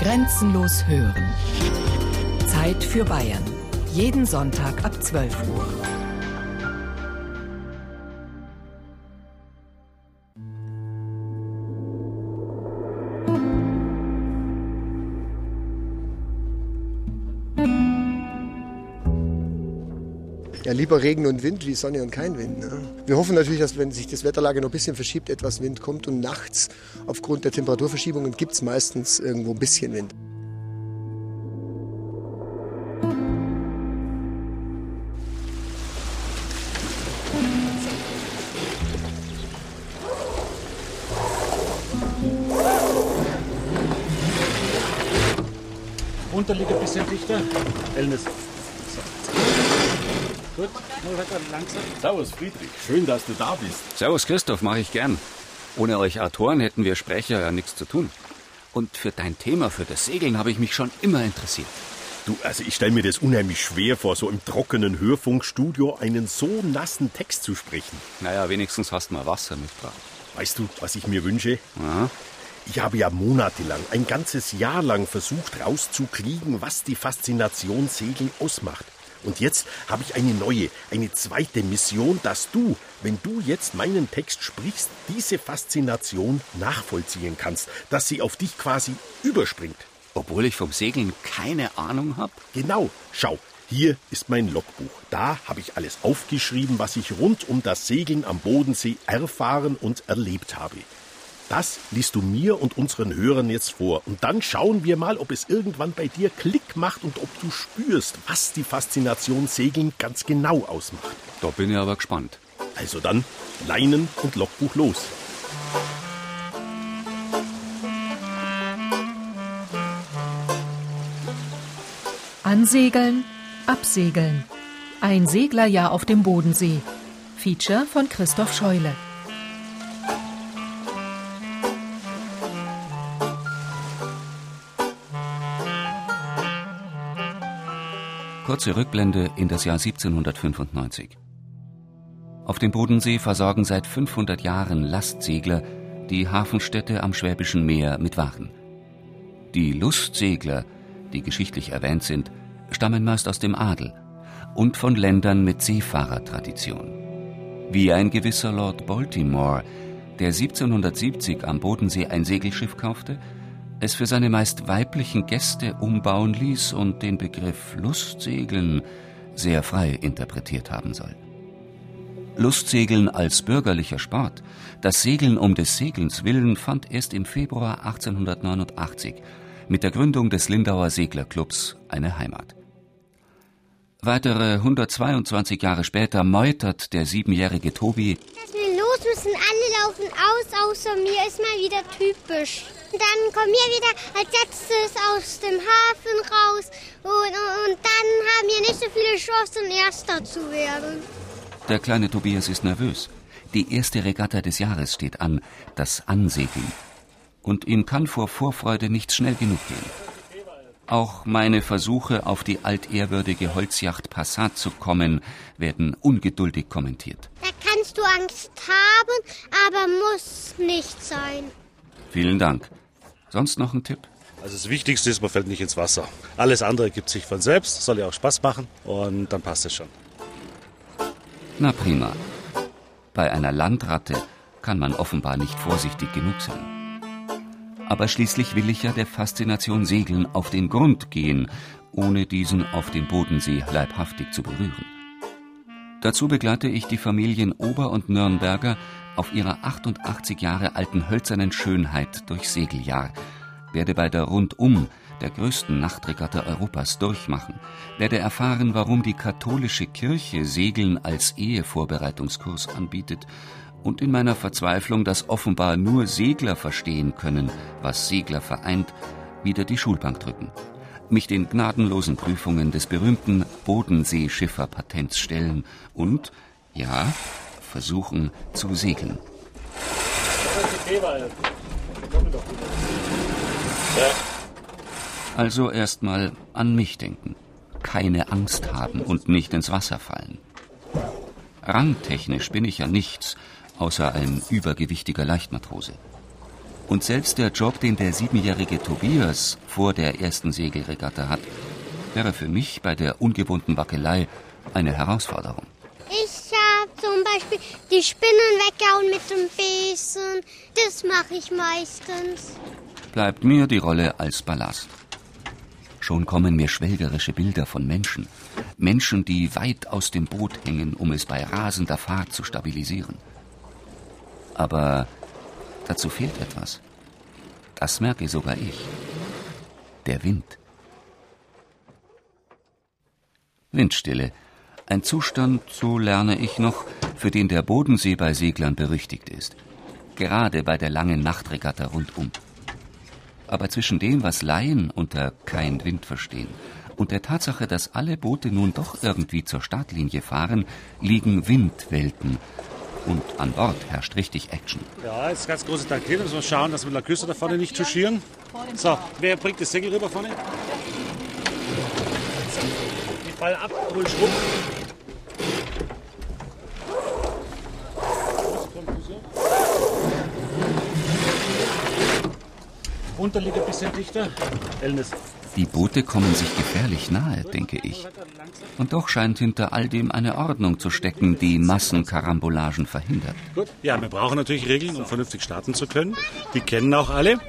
Grenzenlos hören. Zeit für Bayern. Jeden Sonntag ab 12 Uhr. Ja, lieber Regen und Wind wie Sonne und kein Wind. Ne? Wir hoffen natürlich, dass wenn sich das Wetterlage noch ein bisschen verschiebt, etwas Wind kommt und nachts aufgrund der Temperaturverschiebungen gibt es meistens irgendwo ein bisschen Wind. Unterliege ein bisschen dichter. Elnis. Gut, nur weiter langsam. Servus Friedrich, schön, dass du da bist. Servus Christoph, mache ich gern. Ohne euch Autoren hätten wir Sprecher ja nichts zu tun. Und für dein Thema, für das Segeln, habe ich mich schon immer interessiert. Du, also ich stelle mir das unheimlich schwer vor, so im trockenen Hörfunkstudio einen so nassen Text zu sprechen. Naja, wenigstens hast du mal Wasser mitgebracht. Weißt du, was ich mir wünsche? Ja. Ich habe ja monatelang, ein ganzes Jahr lang versucht rauszukriegen, was die Faszination Segeln ausmacht. Und jetzt habe ich eine neue, eine zweite Mission, dass du, wenn du jetzt meinen Text sprichst, diese Faszination nachvollziehen kannst, dass sie auf dich quasi überspringt. Obwohl ich vom Segeln keine Ahnung habe? Genau, schau, hier ist mein Logbuch. Da habe ich alles aufgeschrieben, was ich rund um das Segeln am Bodensee erfahren und erlebt habe. Das liest du mir und unseren Hörern jetzt vor. Und dann schauen wir mal, ob es irgendwann bei dir Klick macht und ob du spürst, was die Faszination Segeln ganz genau ausmacht. Da bin ich aber gespannt. Also dann, Leinen und Logbuch los. Ansegeln, absegeln. Ein Seglerjahr auf dem Bodensee. Feature von Christoph Scheule. Kurze Rückblende in das Jahr 1795. Auf dem Bodensee versorgen seit 500 Jahren Lastsegler die Hafenstädte am Schwäbischen Meer mit Waren. Die Lustsegler, die geschichtlich erwähnt sind, stammen meist aus dem Adel und von Ländern mit Seefahrertradition. Wie ein gewisser Lord Baltimore, der 1770 am Bodensee ein Segelschiff kaufte, es für seine meist weiblichen Gäste umbauen ließ und den Begriff Lustsegeln sehr frei interpretiert haben soll. Lustsegeln als bürgerlicher Sport, das Segeln um des Segelns willen, fand erst im Februar 1889 mit der Gründung des Lindauer Seglerclubs eine Heimat. Weitere 122 Jahre später meutert der siebenjährige Tobi Lass mir los, müssen alle laufen aus, außer mir, ist mal wieder typisch. Und dann kommen wir wieder als letztes aus dem Hafen raus und, und, und dann haben wir nicht so viele Chancen, Erster zu werden. Der kleine Tobias ist nervös. Die erste Regatta des Jahres steht an, das Ansegeln. Und ihm kann vor Vorfreude nicht schnell genug gehen. Auch meine Versuche, auf die altehrwürdige Holzjacht Passat zu kommen, werden ungeduldig kommentiert. Da kannst du Angst haben, aber muss nicht sein. Vielen Dank. Sonst noch ein Tipp? Also das Wichtigste ist, man fällt nicht ins Wasser. Alles andere gibt sich von selbst, soll ja auch Spaß machen und dann passt es schon. Na prima. Bei einer Landratte kann man offenbar nicht vorsichtig genug sein. Aber schließlich will ich ja der Faszination Segeln auf den Grund gehen, ohne diesen auf dem Bodensee leibhaftig zu berühren. Dazu begleite ich die Familien Ober- und Nürnberger auf ihrer 88 Jahre alten hölzernen Schönheit durch Segeljahr, werde bei der Rundum, der größten Nachtregatta Europas, durchmachen, werde erfahren, warum die katholische Kirche Segeln als Ehevorbereitungskurs anbietet und in meiner Verzweiflung, dass offenbar nur Segler verstehen können, was Segler vereint, wieder die Schulbank drücken, mich den gnadenlosen Prüfungen des berühmten Bodenseeschifferpatents stellen und, ja, versuchen zu segeln. Also erstmal an mich denken, keine Angst haben und nicht ins Wasser fallen. Rangtechnisch bin ich ja nichts, außer ein übergewichtiger Leichtmatrose. Und selbst der Job, den der siebenjährige Tobias vor der ersten Segelregatta hat, wäre für mich bei der ungewohnten Wackelei eine Herausforderung. Ich zum Beispiel die Spinnen weggehauen mit dem Besen. Das mache ich meistens. Bleibt mir die Rolle als Ballast. Schon kommen mir schwelgerische Bilder von Menschen. Menschen, die weit aus dem Boot hängen, um es bei rasender Fahrt zu stabilisieren. Aber dazu fehlt etwas. Das merke sogar ich. Der Wind. Windstille. Ein Zustand, so lerne ich noch, für den der Bodensee bei Seglern berüchtigt ist. Gerade bei der langen Nachtregatta rundum. Aber zwischen dem, was Laien unter kein Wind verstehen, und der Tatsache, dass alle Boote nun doch irgendwie zur Startlinie fahren, liegen Windwelten. Und an Bord herrscht richtig Action. Ja, jetzt ganz große Tag hier. Müssen wir schauen, dass wir der Küste da vorne nicht touchieren. So, wer bringt das Segel rüber vorne? Die Ball ab, hol Schwung. Unterliege ein bisschen dichter. Elnis. Die Boote kommen sich gefährlich nahe, denke ich. Und doch scheint hinter all dem eine Ordnung zu stecken, die Massenkarambolagen verhindert. Gut. Ja, wir brauchen natürlich Regeln, um vernünftig starten zu können. Die kennen auch alle.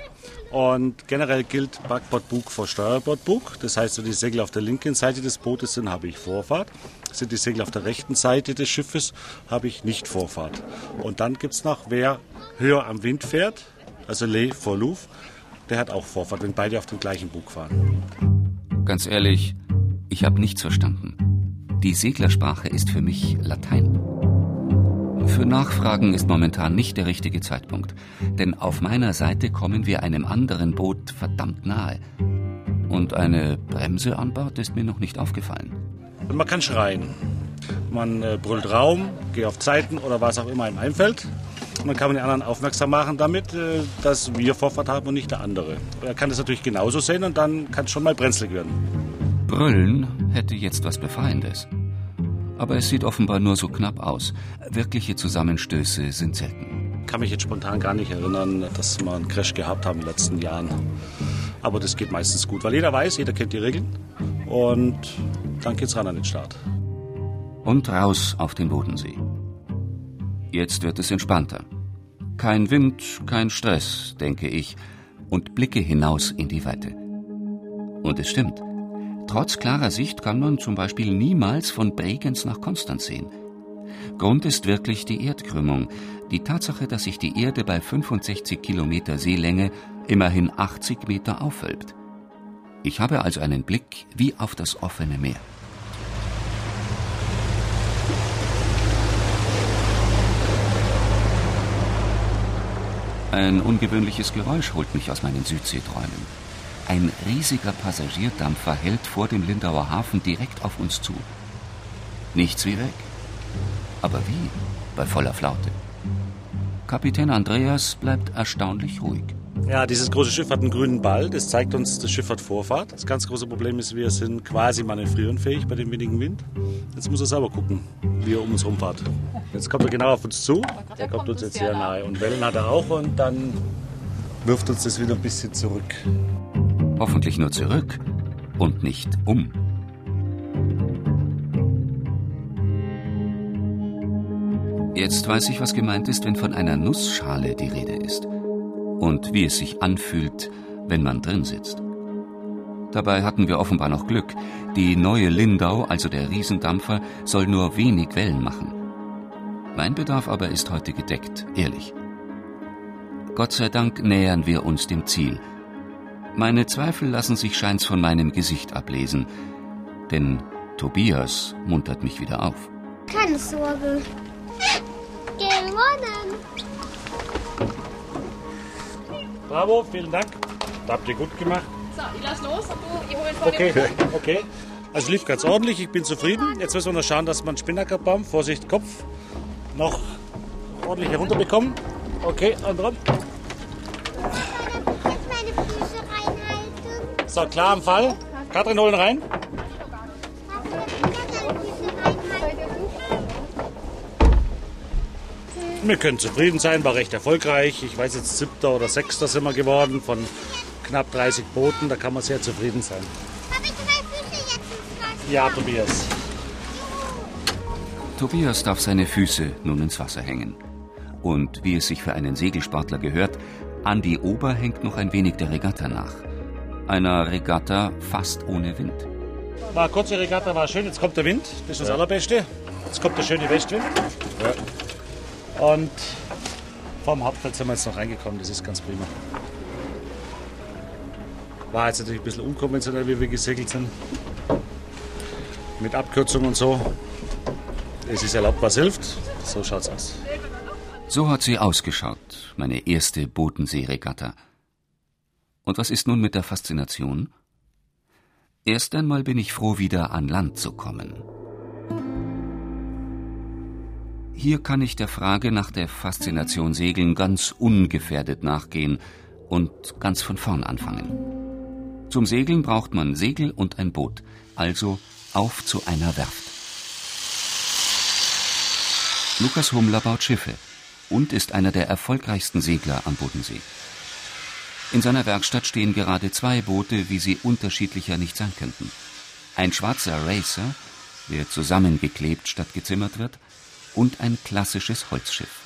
Und generell gilt Backbordbug vor Steuerbordbug. Das heißt, wenn die Segel auf der linken Seite des Bootes sind, habe ich Vorfahrt. Sind die Segel auf der rechten Seite des Schiffes, habe ich nicht Vorfahrt. Und dann gibt es noch, wer höher am Wind fährt, also Lee vor Louvre, der hat auch Vorfahrt, wenn beide auf dem gleichen Bug fahren. Ganz ehrlich, ich habe nichts verstanden. Die Seglersprache ist für mich Latein. Für Nachfragen ist momentan nicht der richtige Zeitpunkt, denn auf meiner Seite kommen wir einem anderen Boot verdammt nahe. Und eine Bremse an Bord ist mir noch nicht aufgefallen. Man kann schreien. Man äh, brüllt Raum, geh auf Zeiten oder was auch immer einem einfällt. Und dann kann man den anderen aufmerksam machen damit, äh, dass wir Vorfahrt haben und nicht der andere. Er kann das natürlich genauso sehen und dann kann es schon mal brenzlig werden. Brüllen hätte jetzt was Befreiendes. Aber es sieht offenbar nur so knapp aus. Wirkliche Zusammenstöße sind selten. Ich kann mich jetzt spontan gar nicht erinnern, dass wir einen Crash gehabt haben in den letzten Jahren. Aber das geht meistens gut, weil jeder weiß, jeder kennt die Regeln. Und dann geht's ran an den Start. Und raus auf den Bodensee. Jetzt wird es entspannter. Kein Wind, kein Stress, denke ich, und blicke hinaus in die Weite. Und es stimmt. Trotz klarer Sicht kann man zum Beispiel niemals von Bregenz nach Konstanz sehen. Grund ist wirklich die Erdkrümmung, die Tatsache, dass sich die Erde bei 65 Kilometer Seelänge immerhin 80 Meter aufwölbt. Ich habe also einen Blick wie auf das offene Meer. Ein ungewöhnliches Geräusch holt mich aus meinen Südseeträumen. Ein riesiger Passagierdampfer hält vor dem Lindauer Hafen direkt auf uns zu. Nichts wie weg. Aber wie? Bei voller Flaute. Kapitän Andreas bleibt erstaunlich ruhig. Ja, dieses große Schiff hat einen grünen Ball. Das zeigt uns, das Schiff hat Vorfahrt. Das ganz große Problem ist, wir sind quasi manövrierenfähig bei dem wenigen Wind. Jetzt muss er selber gucken, wie er um uns rumfahrt. Jetzt kommt er genau auf uns zu. Der kommt uns jetzt sehr nahe. Und Wellen hat er auch und dann wirft uns das wieder ein bisschen zurück. Hoffentlich nur zurück und nicht um. Jetzt weiß ich, was gemeint ist, wenn von einer Nussschale die Rede ist. Und wie es sich anfühlt, wenn man drin sitzt. Dabei hatten wir offenbar noch Glück. Die neue Lindau, also der Riesendampfer, soll nur wenig Wellen machen. Mein Bedarf aber ist heute gedeckt, ehrlich. Gott sei Dank nähern wir uns dem Ziel. Meine Zweifel lassen sich scheins von meinem Gesicht ablesen, denn Tobias muntert mich wieder auf. Keine Sorge. Gewonnen. Bravo, vielen Dank. Das habt ihr gut gemacht. So, ich lass los und du, ich hol ihn vor Okay, okay. Also lief ganz ordentlich, ich bin zufrieden. Jetzt müssen wir noch schauen, dass wir einen Spinnakerbaum, Vorsicht, Kopf, noch ordentlich herunterbekommen. Okay, und dran. Jetzt meine Füße reinhalten. So, klar am Fall. Katrin, holen rein. Wir können zufrieden sein, war recht erfolgreich. Ich weiß jetzt, siebter oder sechster sind wir geworden von knapp 30 Booten. Da kann man sehr zufrieden sein. Habe ich meine Füße jetzt ins Wasser? Ja, Tobias. Tobias darf seine Füße nun ins Wasser hängen. Und wie es sich für einen Segelsportler gehört, Andi Ober hängt noch ein wenig der Regatta nach. Einer Regatta fast ohne Wind. War eine kurze Regatta, war schön. Jetzt kommt der Wind, das ist das Allerbeste. Jetzt kommt der schöne Westwind. Und vom Hauptfeld sind wir jetzt noch reingekommen, das ist ganz prima. War jetzt natürlich ein bisschen unkonventionell, wie wir gesegelt sind. Mit Abkürzung und so. Es ist erlaubt, was hilft. So schaut's aus. So hat sie ausgeschaut, meine erste Bodenseeregatta. Und was ist nun mit der Faszination? Erst einmal bin ich froh, wieder an Land zu kommen. Hier kann ich der Frage nach der Faszination Segeln ganz ungefährdet nachgehen und ganz von vorn anfangen. Zum Segeln braucht man Segel und ein Boot, also auf zu einer Werft. Lukas Hummler baut Schiffe und ist einer der erfolgreichsten Segler am Bodensee. In seiner Werkstatt stehen gerade zwei Boote, wie sie unterschiedlicher nicht sein könnten. Ein schwarzer Racer, der zusammengeklebt statt gezimmert wird, und ein klassisches Holzschiff.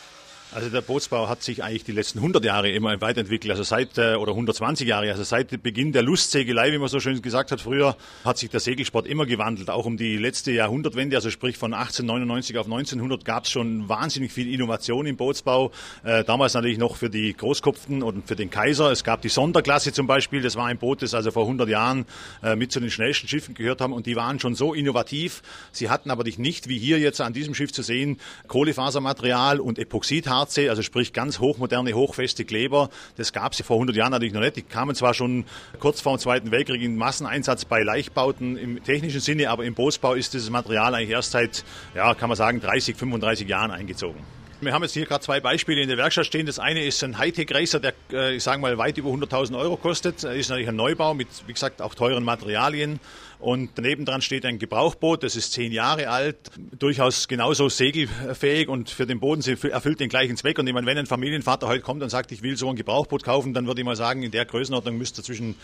Also der Bootsbau hat sich eigentlich die letzten 100 Jahre immer weiterentwickelt. Also seit, äh, oder 120 Jahre, also seit Beginn der Lustsegelei, wie man so schön gesagt hat früher, hat sich der Segelsport immer gewandelt. Auch um die letzte Jahrhundertwende, also sprich von 1899 auf 1900 gab es schon wahnsinnig viel Innovation im Bootsbau. Äh, damals natürlich noch für die Großkopften und für den Kaiser. Es gab die Sonderklasse zum Beispiel. Das war ein Boot, das also vor 100 Jahren äh, mit zu den schnellsten Schiffen gehört haben. Und die waren schon so innovativ. Sie hatten aber nicht, wie hier jetzt an diesem Schiff zu sehen, Kohlefasermaterial und Epoxidharz Harze, also sprich ganz hochmoderne, hochfeste Kleber. Das gab es ja vor 100 Jahren natürlich noch nicht. Die kamen zwar schon kurz vor dem Zweiten Weltkrieg in Masseneinsatz bei Leichtbauten im technischen Sinne, aber im Bootsbau ist dieses Material eigentlich erst seit, ja, kann man sagen, 30, 35 Jahren eingezogen. Wir haben jetzt hier gerade zwei Beispiele in der Werkstatt stehen. Das eine ist ein Hightech-Racer, der, äh, ich sage mal, weit über 100.000 Euro kostet. Ist natürlich ein Neubau mit, wie gesagt, auch teuren Materialien. Und daneben dran steht ein Gebrauchboot, das ist zehn Jahre alt, durchaus genauso segelfähig und für den Bodensee erfüllt den gleichen Zweck. Und ich meine, wenn ein Familienvater heute kommt und sagt, ich will so ein Gebrauchboot kaufen, dann würde ich mal sagen, in der Größenordnung müsste zwischen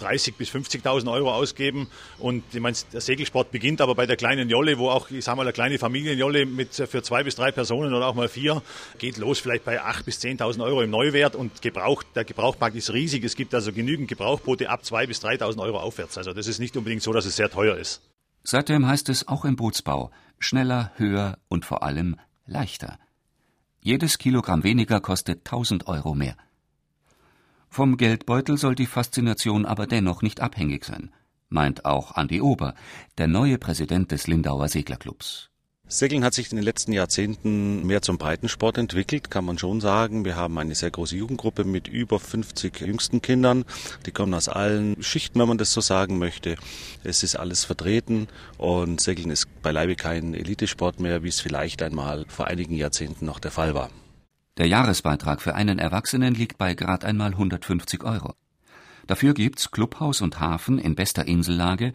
30 bis 50.000 Euro ausgeben. Und ich meine, der Segelsport beginnt aber bei der kleinen Jolle, wo auch, ich sage mal, eine kleine Familienjolle mit für zwei bis drei Personen oder auch mal vier geht los, vielleicht bei 8 bis 10.000 Euro im Neuwert. Und Gebrauch, der Gebrauchmarkt ist riesig. Es gibt also genügend Gebrauchboote ab 2 bis 3.000 Euro aufwärts. Also das ist nicht unbedingt so, dass es sehr teuer ist. Seitdem heißt es auch im Bootsbau schneller, höher und vor allem leichter. Jedes Kilogramm weniger kostet 1000 Euro mehr. Vom Geldbeutel soll die Faszination aber dennoch nicht abhängig sein, meint auch Andi Ober, der neue Präsident des Lindauer Seglerclubs. Segeln hat sich in den letzten Jahrzehnten mehr zum Breitensport entwickelt, kann man schon sagen. Wir haben eine sehr große Jugendgruppe mit über 50 jüngsten Kindern. Die kommen aus allen Schichten, wenn man das so sagen möchte. Es ist alles vertreten und Segeln ist beileibe kein Elitesport mehr, wie es vielleicht einmal vor einigen Jahrzehnten noch der Fall war. Der Jahresbeitrag für einen Erwachsenen liegt bei grad einmal 150 Euro. Dafür gibt's Clubhaus und Hafen in bester Insellage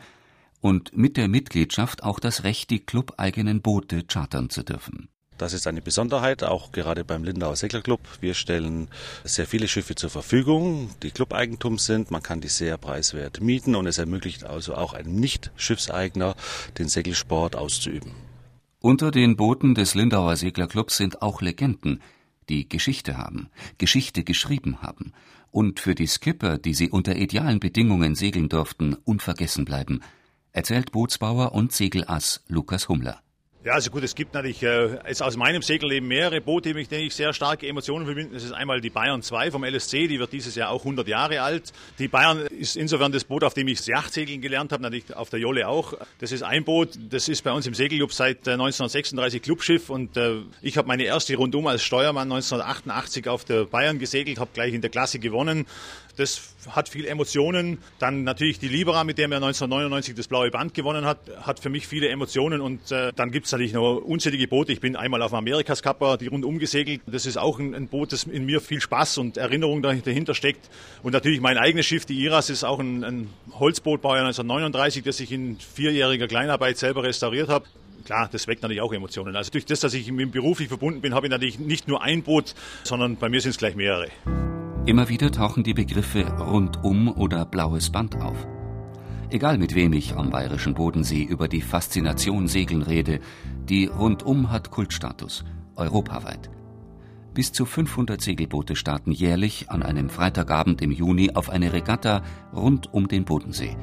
und mit der Mitgliedschaft auch das Recht, die clubeigenen Boote chartern zu dürfen. Das ist eine Besonderheit, auch gerade beim Lindauer Seglerclub. Wir stellen sehr viele Schiffe zur Verfügung, die Clubeigentum sind. Man kann die sehr preiswert mieten und es ermöglicht also auch einem Nicht-Schiffseigner, den Segelsport auszuüben. Unter den Booten des Lindauer Seglerclubs sind auch Legenden, die Geschichte haben, Geschichte geschrieben haben und für die Skipper, die sie unter idealen Bedingungen segeln durften, unvergessen bleiben, erzählt Bootsbauer und Segelass Lukas Hummler. Ja, also gut, es gibt natürlich äh, jetzt aus meinem Segelleben mehrere Boote, mit denen ich sehr starke Emotionen verbinde. Das ist einmal die Bayern 2 vom LSC, die wird dieses Jahr auch 100 Jahre alt. Die Bayern ist insofern das Boot, auf dem ich Yachtsegeln gelernt habe, natürlich auf der Jolle auch. Das ist ein Boot, das ist bei uns im Segelclub seit äh, 1936 Clubschiff und äh, ich habe meine erste Rundum als Steuermann 1988 auf der Bayern gesegelt, habe gleich in der Klasse gewonnen. Das hat viel Emotionen. Dann natürlich die Libera, mit der er 1999 das blaue Band gewonnen hat, hat für mich viele Emotionen. Und äh, dann gibt es natürlich noch unzählige Boote. Ich bin einmal auf dem Amerikas Kappa, die rundum gesegelt. Das ist auch ein, ein, Boot, das in mir viel Spaß und Erinnerung dahinter steckt. Und natürlich mein eigenes Schiff, die Iras, ist auch ein, ein Holzboot, Baujahr 1939, das ich in vierjähriger Kleinarbeit selber restauriert habe klar, das weckt natürlich auch Emotionen. Also durch das, dass ich mit dem beruflich verbunden bin, habe ich natürlich nicht nur ein Boot, sondern bei mir sind es gleich mehrere. Immer wieder tauchen die Begriffe rundum oder blaues Band auf. Egal mit wem ich am bayerischen Bodensee über die Faszination Segeln rede, die Rundum hat Kultstatus, europaweit. Bis zu 500 Segelboote starten jährlich an einem Freitagabend im Juni auf eine Regatta rund um den Bodensee.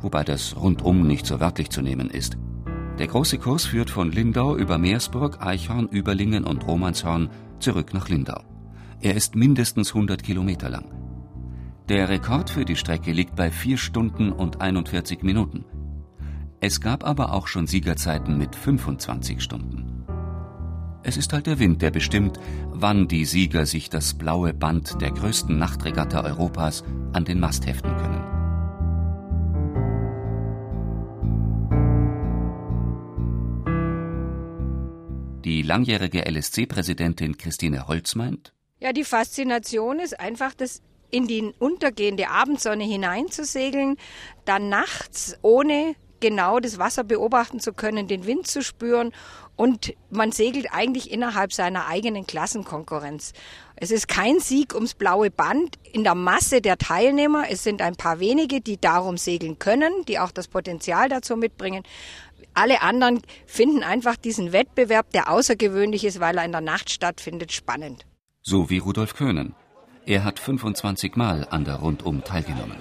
Wobei das Rundum nicht so wörtlich zu nehmen ist. Der große Kurs führt von Lindau über Meersburg, Eichhorn, Überlingen und Romanshorn zurück nach Lindau. Er ist mindestens 100 Kilometer lang. Der Rekord für die Strecke liegt bei 4 Stunden und 41 Minuten. Es gab aber auch schon Siegerzeiten mit 25 Stunden. Es ist halt der Wind, der bestimmt, wann die Sieger sich das blaue Band der größten Nachtregatta Europas an den Mast heften können. Die langjährige LSC-Präsidentin Christine Holz meint, ja, die Faszination ist einfach das in die untergehende Abendsonne hineinzusegeln, dann nachts ohne genau das Wasser beobachten zu können, den Wind zu spüren und man segelt eigentlich innerhalb seiner eigenen Klassenkonkurrenz. Es ist kein Sieg ums blaue Band in der Masse der Teilnehmer. Es sind ein paar wenige, die darum segeln können, die auch das Potenzial dazu mitbringen. Alle anderen finden einfach diesen Wettbewerb, der außergewöhnlich ist, weil er in der Nacht stattfindet, spannend. So wie Rudolf Köhnen. Er hat 25 Mal an der Rundum teilgenommen.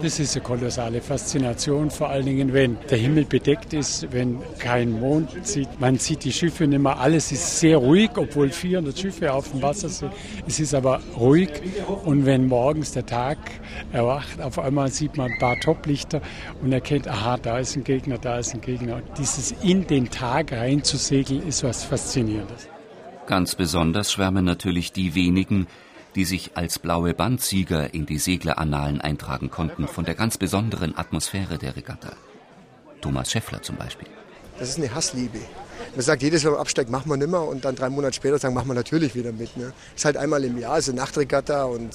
Das ist eine kolossale Faszination, vor allen Dingen, wenn der Himmel bedeckt ist, wenn kein Mond sieht. Man sieht die Schiffe nicht mehr. Alles ist sehr ruhig, obwohl 400 Schiffe auf dem Wasser sind. Es ist aber ruhig. Und wenn morgens der Tag erwacht, auf einmal sieht man ein paar Toplichter und erkennt, aha, da ist ein Gegner, da ist ein Gegner. Und dieses in den Tag reinzusegeln, ist was Faszinierendes. Ganz besonders schwärmen natürlich die wenigen, die sich als blaue Bandsieger in die Seglerannalen eintragen konnten von der ganz besonderen Atmosphäre der Regatta. Thomas Schäffler zum Beispiel. Das ist eine Hassliebe. Man sagt jedes Mal, Absteig machen wir nimmer und dann drei Monate später sagen, machen wir natürlich wieder mit. Ne? Ist halt einmal im Jahr, ist eine Nachtregatta und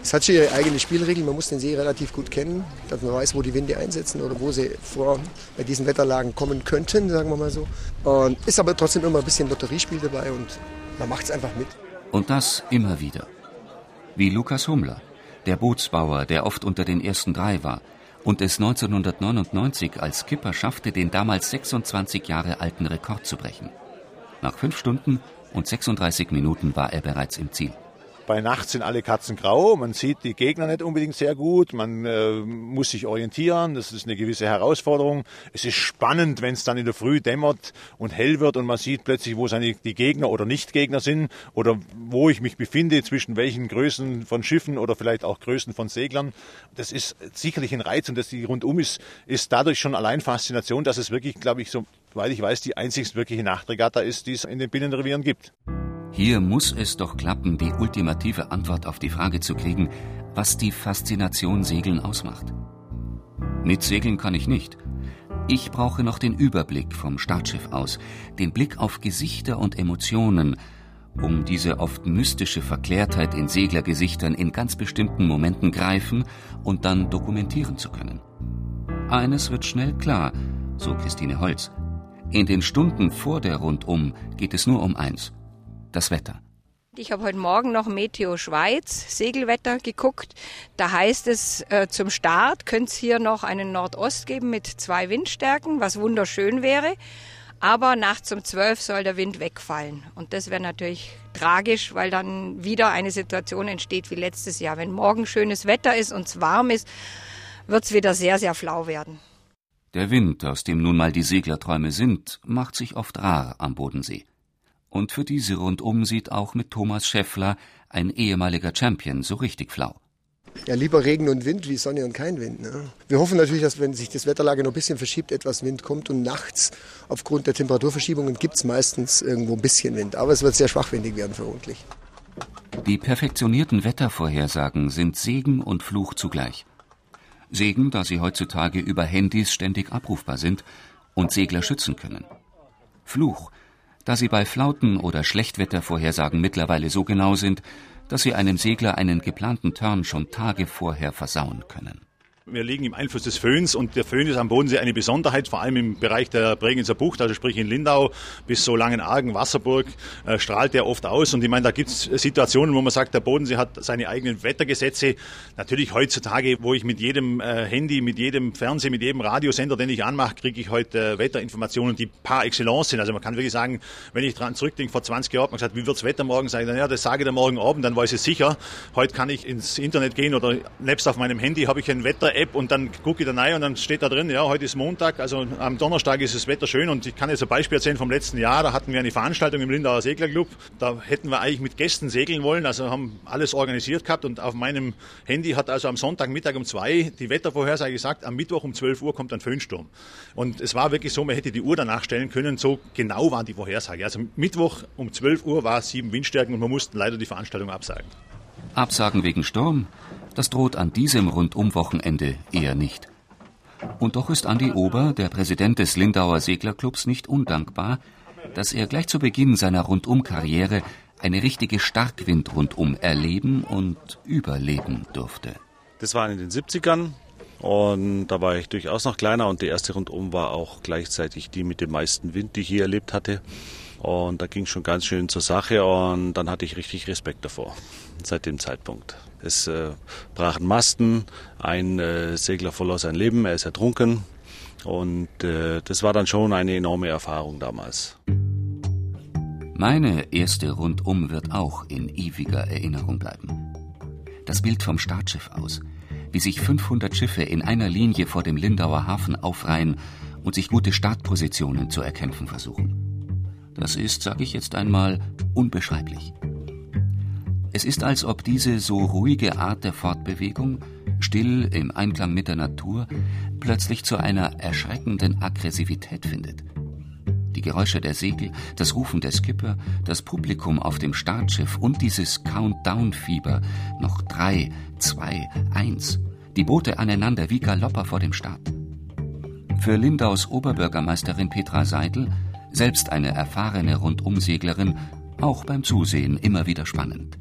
es hat schon ihre eigene Spielregeln. Man muss den See relativ gut kennen, dass man weiß, wo die Winde einsetzen oder wo sie vor bei diesen Wetterlagen kommen könnten, sagen wir mal so. Und ist aber trotzdem immer ein bisschen Lotteriespiel dabei und man macht es einfach mit. Und das immer wieder. Wie Lukas Hummler, der Bootsbauer, der oft unter den ersten drei war und es 1999 als Skipper schaffte, den damals 26 Jahre alten Rekord zu brechen. Nach fünf Stunden und 36 Minuten war er bereits im Ziel. Bei Nacht sind alle Katzen grau, man sieht die Gegner nicht unbedingt sehr gut, man äh, muss sich orientieren, das ist eine gewisse Herausforderung. Es ist spannend, wenn es dann in der Früh dämmert und hell wird und man sieht plötzlich, wo seine, die Gegner oder Nicht-Gegner sind oder wo ich mich befinde, zwischen welchen Größen von Schiffen oder vielleicht auch Größen von Seglern. Das ist sicherlich ein Reiz und dass die rundum ist, ist dadurch schon allein Faszination, dass es wirklich, glaube ich, so, weil ich weiß, die einzigst wirkliche Nachtregatta ist, die es in den Binnenrevieren gibt. Hier muss es doch klappen, die ultimative Antwort auf die Frage zu kriegen, was die Faszination Segeln ausmacht. Mit Segeln kann ich nicht. Ich brauche noch den Überblick vom Startschiff aus, den Blick auf Gesichter und Emotionen, um diese oft mystische Verklärtheit in Seglergesichtern in ganz bestimmten Momenten greifen und dann dokumentieren zu können. Eines wird schnell klar, so Christine Holz. In den Stunden vor der Rundum geht es nur um eins – das Wetter. Ich habe heute Morgen noch Meteo Schweiz Segelwetter geguckt. Da heißt es äh, zum Start könnte es hier noch einen Nordost geben mit zwei Windstärken, was wunderschön wäre. Aber nachts um zwölf soll der Wind wegfallen. Und das wäre natürlich tragisch, weil dann wieder eine Situation entsteht wie letztes Jahr. Wenn morgen schönes Wetter ist und es warm ist, wird es wieder sehr, sehr flau werden. Der Wind, aus dem nun mal die Seglerträume sind, macht sich oft rar am Bodensee. Und für diese rundum sieht auch mit Thomas Schäffler ein ehemaliger Champion so richtig flau. Ja, lieber Regen und Wind wie Sonne und kein Wind. Ne? Wir hoffen natürlich, dass wenn sich das Wetterlage noch ein bisschen verschiebt, etwas Wind kommt und nachts aufgrund der Temperaturverschiebungen gibt es meistens irgendwo ein bisschen Wind. Aber es wird sehr schwachwindig werden vermutlich. Die perfektionierten Wettervorhersagen sind Segen und Fluch zugleich. Segen, da sie heutzutage über Handys ständig abrufbar sind und Segler schützen können. Fluch, da sie bei Flauten- oder Schlechtwettervorhersagen mittlerweile so genau sind, dass sie einem Segler einen geplanten Turn schon Tage vorher versauen können. Wir liegen im Einfluss des Föhns und der Föhn ist am Bodensee eine Besonderheit, vor allem im Bereich der Bregenzer Bucht, also sprich in Lindau bis so Langenargen, Wasserburg, äh, strahlt der oft aus. Und ich meine, da gibt es Situationen, wo man sagt, der Bodensee hat seine eigenen Wettergesetze. Natürlich heutzutage, wo ich mit jedem äh, Handy, mit jedem Fernseh, mit jedem Radiosender, den ich anmache, kriege ich heute äh, Wetterinformationen, die par excellence sind. Also man kann wirklich sagen, wenn ich dran zurückdenke, vor 20 Jahren hat man gesagt, wie wird's Wetter morgen sein? Ja, das sage ich dann morgen Abend, dann weiß ich sicher. Heute kann ich ins Internet gehen oder nebst auf meinem Handy habe ich eine Wetter-App und dann gucke ich da rein und dann steht da drin, ja, heute ist Montag, also am Donnerstag ist das Wetter schön und ich kann jetzt ein Beispiel erzählen vom letzten Jahr. Da hatten wir eine Veranstaltung im Lindauer Seglerclub. Da hätten wir eigentlich mit Gästen segeln wollen, also haben alles organisiert gehabt und auf meinem Handy hat also am Sonntagmittag um zwei die Wettervorhersage gesagt, am Mittwoch um 12 Uhr kommt ein Föhnsturm. Und es war wirklich so, man hätte die Uhr danach stellen können, so genau waren die Vorhersage. Also Mittwoch um 12 Uhr war sieben Windstärken und wir mussten leider die Veranstaltung absagen. Absagen wegen Sturm? Das droht an diesem Rundumwochenende eher nicht. Und doch ist Andi Ober, der Präsident des Lindauer Seglerclubs, nicht undankbar, dass er gleich zu Beginn seiner Rundumkarriere eine richtige Starkwindrundum erleben und überleben durfte. Das war in den 70ern und da war ich durchaus noch kleiner und die erste Rundum war auch gleichzeitig die mit dem meisten Wind, die ich hier erlebt hatte. Und da ging es schon ganz schön zur Sache und dann hatte ich richtig Respekt davor, seit dem Zeitpunkt. Es äh, brachen Masten, ein äh, Segler verlor sein Leben, er ist ertrunken und äh, das war dann schon eine enorme Erfahrung damals. Meine erste Rundum wird auch in ewiger Erinnerung bleiben. Das Bild vom Startschiff aus, wie sich 500 Schiffe in einer Linie vor dem Lindauer Hafen aufreihen und sich gute Startpositionen zu erkämpfen versuchen. Das ist, sage ich jetzt einmal, unbeschreiblich. Es ist, als ob diese so ruhige Art der Fortbewegung, still im Einklang mit der Natur, plötzlich zu einer erschreckenden Aggressivität findet. Die Geräusche der Segel, das Rufen der Skipper, das Publikum auf dem Startschiff und dieses Countdown-Fieber, noch drei, zwei, eins, die Boote aneinander wie Galopper vor dem Start. Für Lindaus Oberbürgermeisterin Petra Seidel, selbst eine erfahrene Rundumseglerin, auch beim Zusehen immer wieder spannend.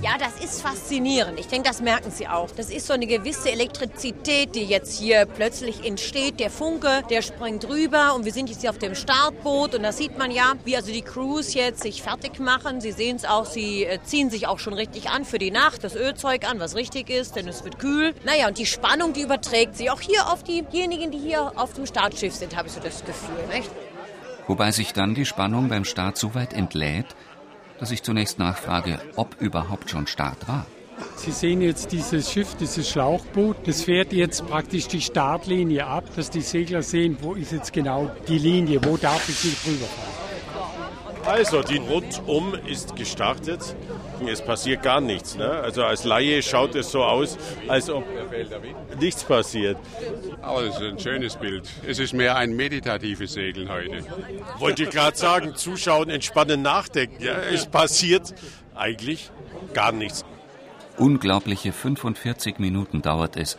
Ja, das ist faszinierend. Ich denke, das merken Sie auch. Das ist so eine gewisse Elektrizität, die jetzt hier plötzlich entsteht. Der Funke, der springt rüber und wir sind jetzt hier auf dem Startboot und da sieht man ja, wie also die Crews jetzt sich fertig machen. Sie sehen es auch, sie äh, ziehen sich auch schon richtig an für die Nacht, das Ölzeug an, was richtig ist, denn es wird kühl. Naja, und die Spannung, die überträgt sich auch hier auf diejenigen, die hier auf dem Startschiff sind, habe ich so das Gefühl. Nicht? Wobei sich dann die Spannung beim Start so weit entlädt, dass ich zunächst nachfrage, ob überhaupt schon Start war. Sie sehen jetzt dieses Schiff, dieses Schlauchboot, das fährt jetzt praktisch die Startlinie ab, dass die Segler sehen, wo ist jetzt genau die Linie, wo darf ich nicht rüberfahren. Also, die Rundum ist gestartet. Es passiert gar nichts. Ne? Also als Laie schaut es so aus, als ob nichts passiert. Aber das ist ein schönes Bild. Es ist mehr ein meditatives Segeln heute. Wollte ich gerade sagen, zuschauen, entspannen, nachdenken. Ja, es passiert eigentlich gar nichts. Unglaubliche 45 Minuten dauert es,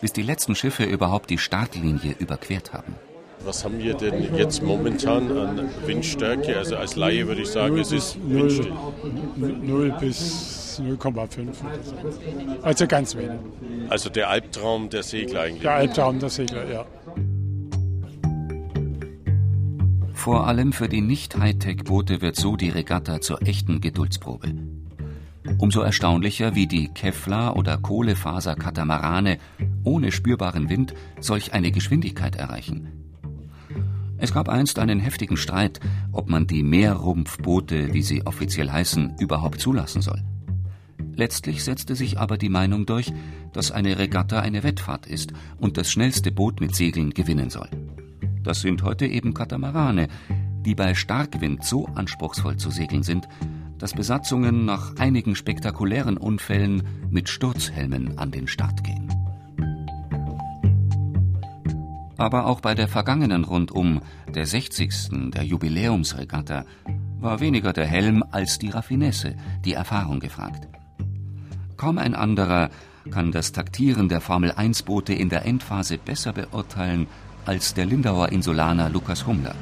bis die letzten Schiffe überhaupt die Startlinie überquert haben. Was haben wir denn jetzt momentan an Windstärke? Also als Laie würde ich sagen, es ist 0, 0 bis 0,5. Also ganz wenig. Also der Albtraum der Segler eigentlich. Der Albtraum der Segler, ja. Vor allem für die Nicht-Hightech-Boote wird so die Regatta zur echten Geduldsprobe. Umso erstaunlicher, wie die Kevlar- oder Kohlefaser-Katamarane ohne spürbaren Wind solch eine Geschwindigkeit erreichen. Es gab einst einen heftigen Streit, ob man die Meerrumpfboote, wie sie offiziell heißen, überhaupt zulassen soll. Letztlich setzte sich aber die Meinung durch, dass eine Regatta eine Wettfahrt ist und das schnellste Boot mit Segeln gewinnen soll. Das sind heute eben Katamarane, die bei Starkwind so anspruchsvoll zu segeln sind, dass Besatzungen nach einigen spektakulären Unfällen mit Sturzhelmen an den Start gehen. Aber auch bei der vergangenen Rundum, der 60. der Jubiläumsregatta, war weniger der Helm als die Raffinesse, die Erfahrung gefragt. Kaum ein anderer kann das Taktieren der Formel-1-Boote in der Endphase besser beurteilen als der Lindauer Insulaner Lukas Humler.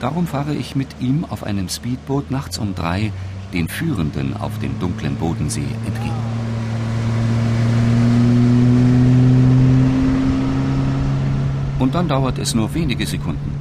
Darum fahre ich mit ihm auf einem Speedboot nachts um drei den Führenden auf dem dunklen Bodensee entgegen. Dann dauert es nur wenige Sekunden.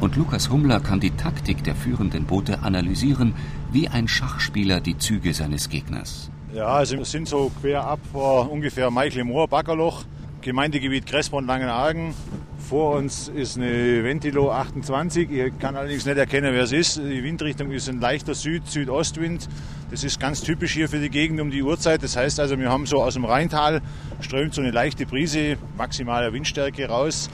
Und Lukas Hummler kann die Taktik der führenden Boote analysieren, wie ein Schachspieler die Züge seines Gegners. Ja, also wir sind so quer ab vor ungefähr Moor, Backerloch, Gemeindegebiet Kressborn, Langenargen. Vor uns ist eine Ventilo 28. Ich kann allerdings nicht erkennen, wer es ist. Die Windrichtung ist ein leichter Süd-Südostwind. Das ist ganz typisch hier für die Gegend um die Uhrzeit. Das heißt also, wir haben so aus dem Rheintal strömt so eine leichte Brise, maximale Windstärke raus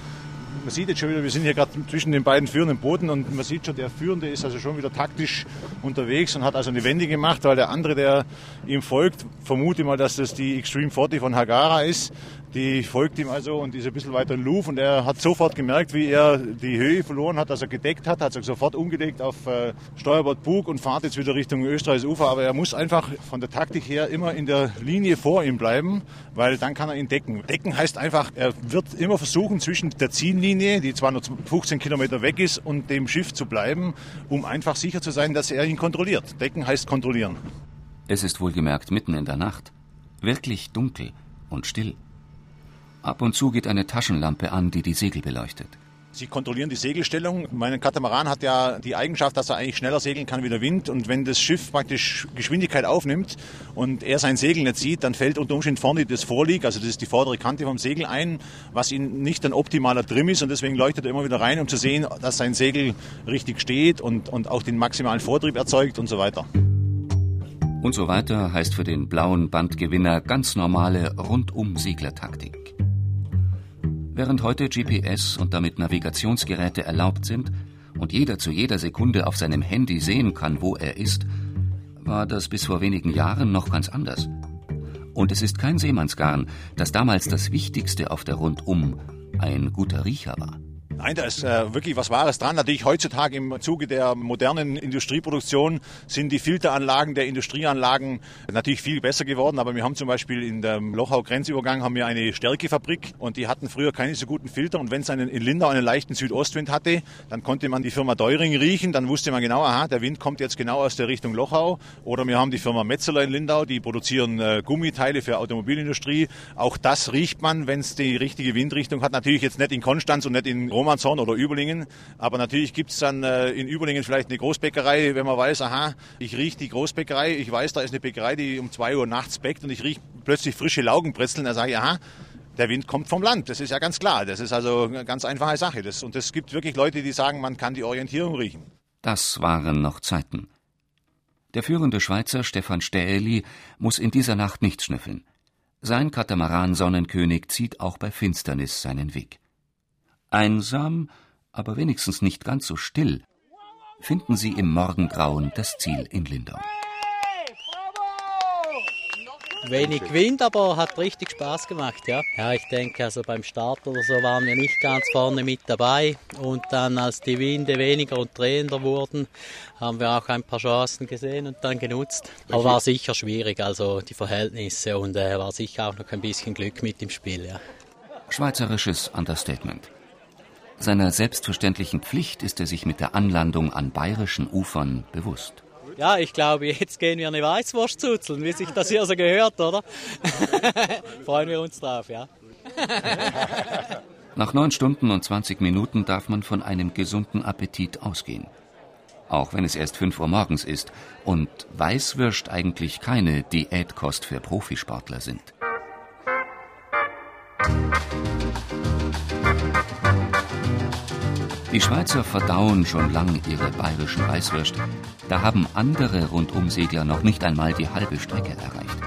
man sieht jetzt schon wieder, wir sind hier gerade zwischen den beiden führenden Booten und man sieht schon, der Führende ist also schon wieder taktisch unterwegs und hat also eine Wende gemacht, weil der andere, der ihm folgt, vermute mal, dass das die Extreme 40 von Hagara ist. Die folgt ihm also und ist ein bisschen weiter in Louvre und er hat sofort gemerkt, wie er die Höhe verloren hat, dass er gedeckt hat, hat sich sofort umgedeckt auf äh, Steuerbord Bug und fahrt jetzt wieder Richtung Österreichs Ufer. Aber er muss einfach von der Taktik her immer in der Linie vor ihm bleiben, weil dann kann er ihn decken. Decken heißt einfach, er wird immer versuchen, zwischen der Ziellinie, die zwar nur 15 Kilometer weg ist, und dem Schiff zu bleiben, um einfach sicher zu sein, dass er ihn kontrolliert. Decken heißt kontrollieren. Es ist wohlgemerkt mitten in der Nacht. Wirklich dunkel und still. Ab und zu geht eine Taschenlampe an, die die Segel beleuchtet. Sie kontrollieren die Segelstellung. Mein Katamaran hat ja die Eigenschaft, dass er eigentlich schneller segeln kann wie der Wind. Und wenn das Schiff praktisch Geschwindigkeit aufnimmt und er sein Segel nicht sieht, dann fällt unter Umständen vorne das Vorlieg, also das ist die vordere Kante vom Segel ein, was ihm nicht ein optimaler Trim ist. Und deswegen leuchtet er immer wieder rein, um zu sehen, dass sein Segel richtig steht und, und auch den maximalen Vortrieb erzeugt und so weiter. Und so weiter heißt für den blauen Bandgewinner ganz normale Rundum-Seglertaktik. Während heute GPS und damit Navigationsgeräte erlaubt sind und jeder zu jeder Sekunde auf seinem Handy sehen kann, wo er ist, war das bis vor wenigen Jahren noch ganz anders. Und es ist kein Seemannsgarn, dass damals das Wichtigste auf der Rundum ein guter Riecher war. Nein, da ist äh, wirklich was Wahres dran. Natürlich heutzutage im Zuge der modernen Industrieproduktion sind die Filteranlagen der Industrieanlagen natürlich viel besser geworden. Aber wir haben zum Beispiel in dem Lochau-Grenzübergang haben wir eine Stärkefabrik und die hatten früher keine so guten Filter. Und wenn es in Lindau einen leichten Südostwind hatte, dann konnte man die Firma Deuring riechen. Dann wusste man genau, aha, der Wind kommt jetzt genau aus der Richtung Lochau. Oder wir haben die Firma Metzeler in Lindau, die produzieren äh, Gummiteile für Automobilindustrie. Auch das riecht man, wenn es die richtige Windrichtung hat. Natürlich jetzt nicht in Konstanz und nicht in Roma Romanshorn oder Überlingen. Aber natürlich gibt es dann äh, in Überlingen vielleicht eine Großbäckerei, wenn man weiß, aha, ich rieche die Großbäckerei, ich weiß, da ist eine Bäckerei, die um 2 Uhr nachts bäckt und ich rieche plötzlich frische Laugenbrezeln, dann sage ich, aha, der Wind kommt vom Land. Das ist ja ganz klar. Das ist also eine ganz einfache Sache. Das, und es gibt wirklich Leute, die sagen, man kann die Orientierung riechen. Das waren noch Zeiten. Der führende Schweizer Stefan Stähli muss in dieser Nacht nicht schnüffeln. Sein Katamaran Sonnenkönig zieht auch bei Finsternis seinen Weg. Einsam, aber wenigstens nicht ganz so still, finden sie im Morgengrauen das Ziel in Lindau. Wenig Wind, aber hat richtig Spaß gemacht, ja. Ja, ich denke, also beim Start oder so waren wir nicht ganz vorne mit dabei. Und dann, als die Winde weniger und drehender wurden, haben wir auch ein paar Chancen gesehen und dann genutzt. Aber war sicher schwierig, also die Verhältnisse und äh, war sicher auch noch ein bisschen Glück mit im Spiel, ja. Schweizerisches Understatement. Seiner selbstverständlichen Pflicht ist er sich mit der Anlandung an bayerischen Ufern bewusst. Ja, ich glaube, jetzt gehen wir eine Weißwurst zuzeln, wie sich das hier so gehört, oder? Freuen wir uns drauf, ja. Nach neun Stunden und 20 Minuten darf man von einem gesunden Appetit ausgehen. Auch wenn es erst 5 Uhr morgens ist und Weißwürst eigentlich keine Diätkost für Profisportler sind. Die Schweizer verdauen schon lang ihre bayerischen Weißwürst. Da haben andere Rundumsegler noch nicht einmal die halbe Strecke erreicht.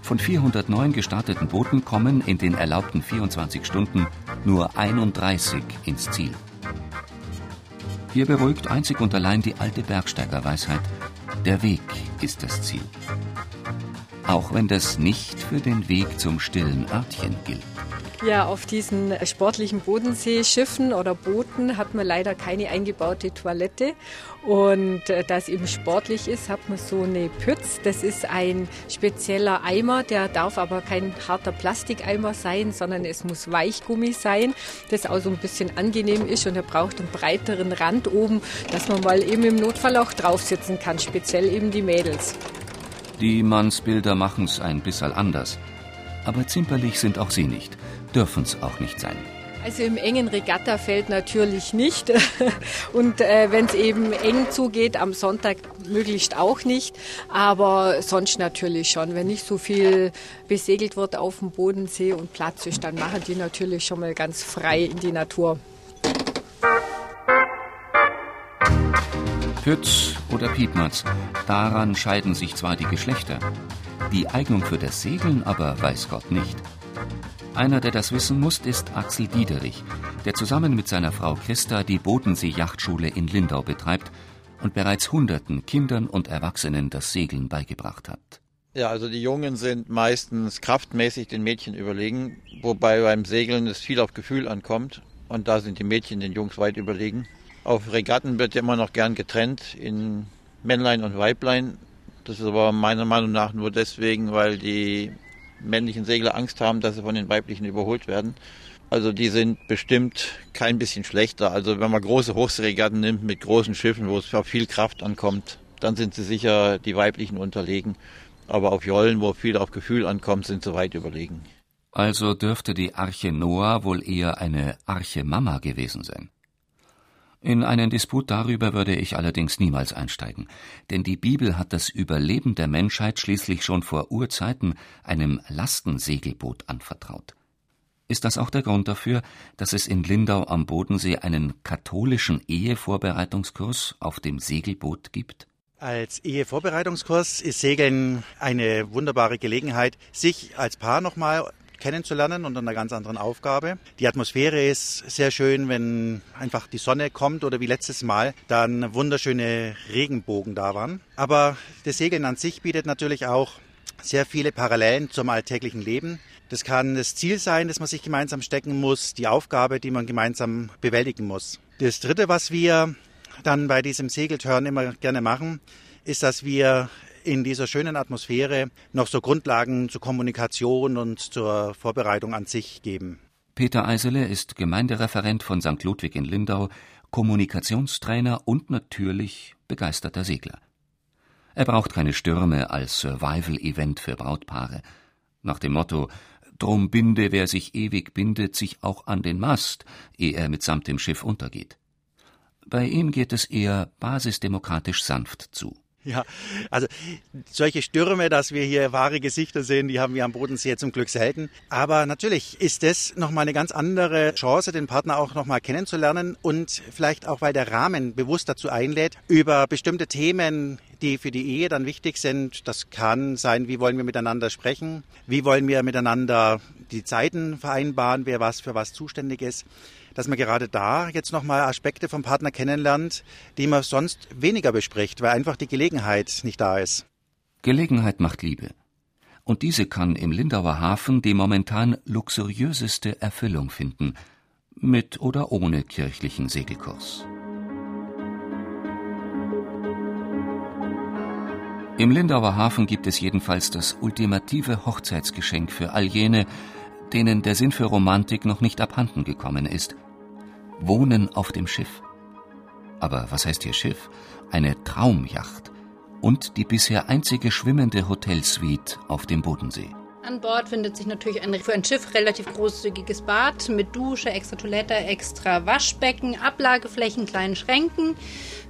Von 409 gestarteten Booten kommen in den erlaubten 24 Stunden nur 31 ins Ziel. Hier beruhigt einzig und allein die alte Bergsteigerweisheit. Der Weg ist das Ziel. Auch wenn das nicht für den Weg zum stillen Örtchen gilt. Ja, auf diesen sportlichen Bodenseeschiffen oder Booten hat man leider keine eingebaute Toilette. Und äh, da es eben sportlich ist, hat man so eine Pütz. Das ist ein spezieller Eimer, der darf aber kein harter Plastikeimer sein, sondern es muss Weichgummi sein, das auch so ein bisschen angenehm ist und er braucht einen breiteren Rand oben, dass man mal eben im Notfall auch draufsitzen kann, speziell eben die Mädels. Die Mannsbilder machen's ein bisschen anders. Aber zimperlich sind auch sie nicht dürfen es auch nicht sein. Also im engen Regattafeld natürlich nicht. Und äh, wenn es eben eng zugeht, am Sonntag möglichst auch nicht. Aber sonst natürlich schon. Wenn nicht so viel besegelt wird auf dem Bodensee und Platz ist, dann machen die natürlich schon mal ganz frei in die Natur. Pütz oder Piepmatz, daran scheiden sich zwar die Geschlechter. Die Eignung für das Segeln aber weiß Gott nicht. Einer, der das wissen muss, ist Axel Diederich, der zusammen mit seiner Frau Christa die Bodensee-Yachtschule in Lindau betreibt und bereits Hunderten Kindern und Erwachsenen das Segeln beigebracht hat. Ja, also die Jungen sind meistens kraftmäßig den Mädchen überlegen, wobei beim Segeln es viel auf Gefühl ankommt und da sind die Mädchen den Jungs weit überlegen. Auf Regatten wird ja immer noch gern getrennt in Männlein und Weiblein. Das ist aber meiner Meinung nach nur deswegen, weil die männlichen Segler Angst haben, dass sie von den weiblichen überholt werden. Also die sind bestimmt kein bisschen schlechter. Also wenn man große Hochseeregatten nimmt mit großen Schiffen, wo es auf viel Kraft ankommt, dann sind sie sicher die weiblichen unterlegen. Aber auf Jollen, wo viel auf Gefühl ankommt, sind sie weit überlegen. Also dürfte die Arche Noah wohl eher eine Arche Mama gewesen sein. In einen Disput darüber würde ich allerdings niemals einsteigen, denn die Bibel hat das Überleben der Menschheit schließlich schon vor Urzeiten einem Lastensegelboot anvertraut. Ist das auch der Grund dafür, dass es in Lindau am Bodensee einen katholischen Ehevorbereitungskurs auf dem Segelboot gibt? Als Ehevorbereitungskurs ist Segeln eine wunderbare Gelegenheit, sich als Paar nochmal kennenzulernen und einer ganz anderen Aufgabe. Die Atmosphäre ist sehr schön, wenn einfach die Sonne kommt oder wie letztes Mal dann wunderschöne Regenbogen da waren. Aber das Segeln an sich bietet natürlich auch sehr viele Parallelen zum alltäglichen Leben. Das kann das Ziel sein, das man sich gemeinsam stecken muss, die Aufgabe, die man gemeinsam bewältigen muss. Das Dritte, was wir dann bei diesem Segeltörn immer gerne machen, ist, dass wir in dieser schönen Atmosphäre noch so Grundlagen zur Kommunikation und zur Vorbereitung an sich geben. Peter Eisele ist Gemeindereferent von St. Ludwig in Lindau, Kommunikationstrainer und natürlich begeisterter Segler. Er braucht keine Stürme als Survival-Event für Brautpaare. Nach dem Motto Drum binde, wer sich ewig bindet, sich auch an den Mast, ehe er mitsamt dem Schiff untergeht. Bei ihm geht es eher basisdemokratisch sanft zu. Ja, also solche Stürme, dass wir hier wahre Gesichter sehen, die haben wir am Bodensee zum Glück selten. Aber natürlich ist das nochmal eine ganz andere Chance, den Partner auch nochmal kennenzulernen und vielleicht auch, weil der Rahmen bewusst dazu einlädt, über bestimmte Themen, die für die Ehe dann wichtig sind. Das kann sein, wie wollen wir miteinander sprechen, wie wollen wir miteinander die Zeiten vereinbaren, wer was für was zuständig ist dass man gerade da jetzt nochmal Aspekte vom Partner kennenlernt, die man sonst weniger bespricht, weil einfach die Gelegenheit nicht da ist. Gelegenheit macht Liebe. Und diese kann im Lindauer Hafen die momentan luxuriöseste Erfüllung finden, mit oder ohne kirchlichen Segelkurs. Im Lindauer Hafen gibt es jedenfalls das ultimative Hochzeitsgeschenk für all jene, denen der Sinn für Romantik noch nicht abhanden gekommen ist. Wohnen auf dem Schiff. Aber was heißt hier Schiff? Eine Traumjacht und die bisher einzige schwimmende Hotelsuite auf dem Bodensee. An Bord findet sich natürlich ein für ein Schiff relativ großzügiges Bad mit Dusche, extra Toilette, extra Waschbecken, Ablageflächen, kleinen Schränken.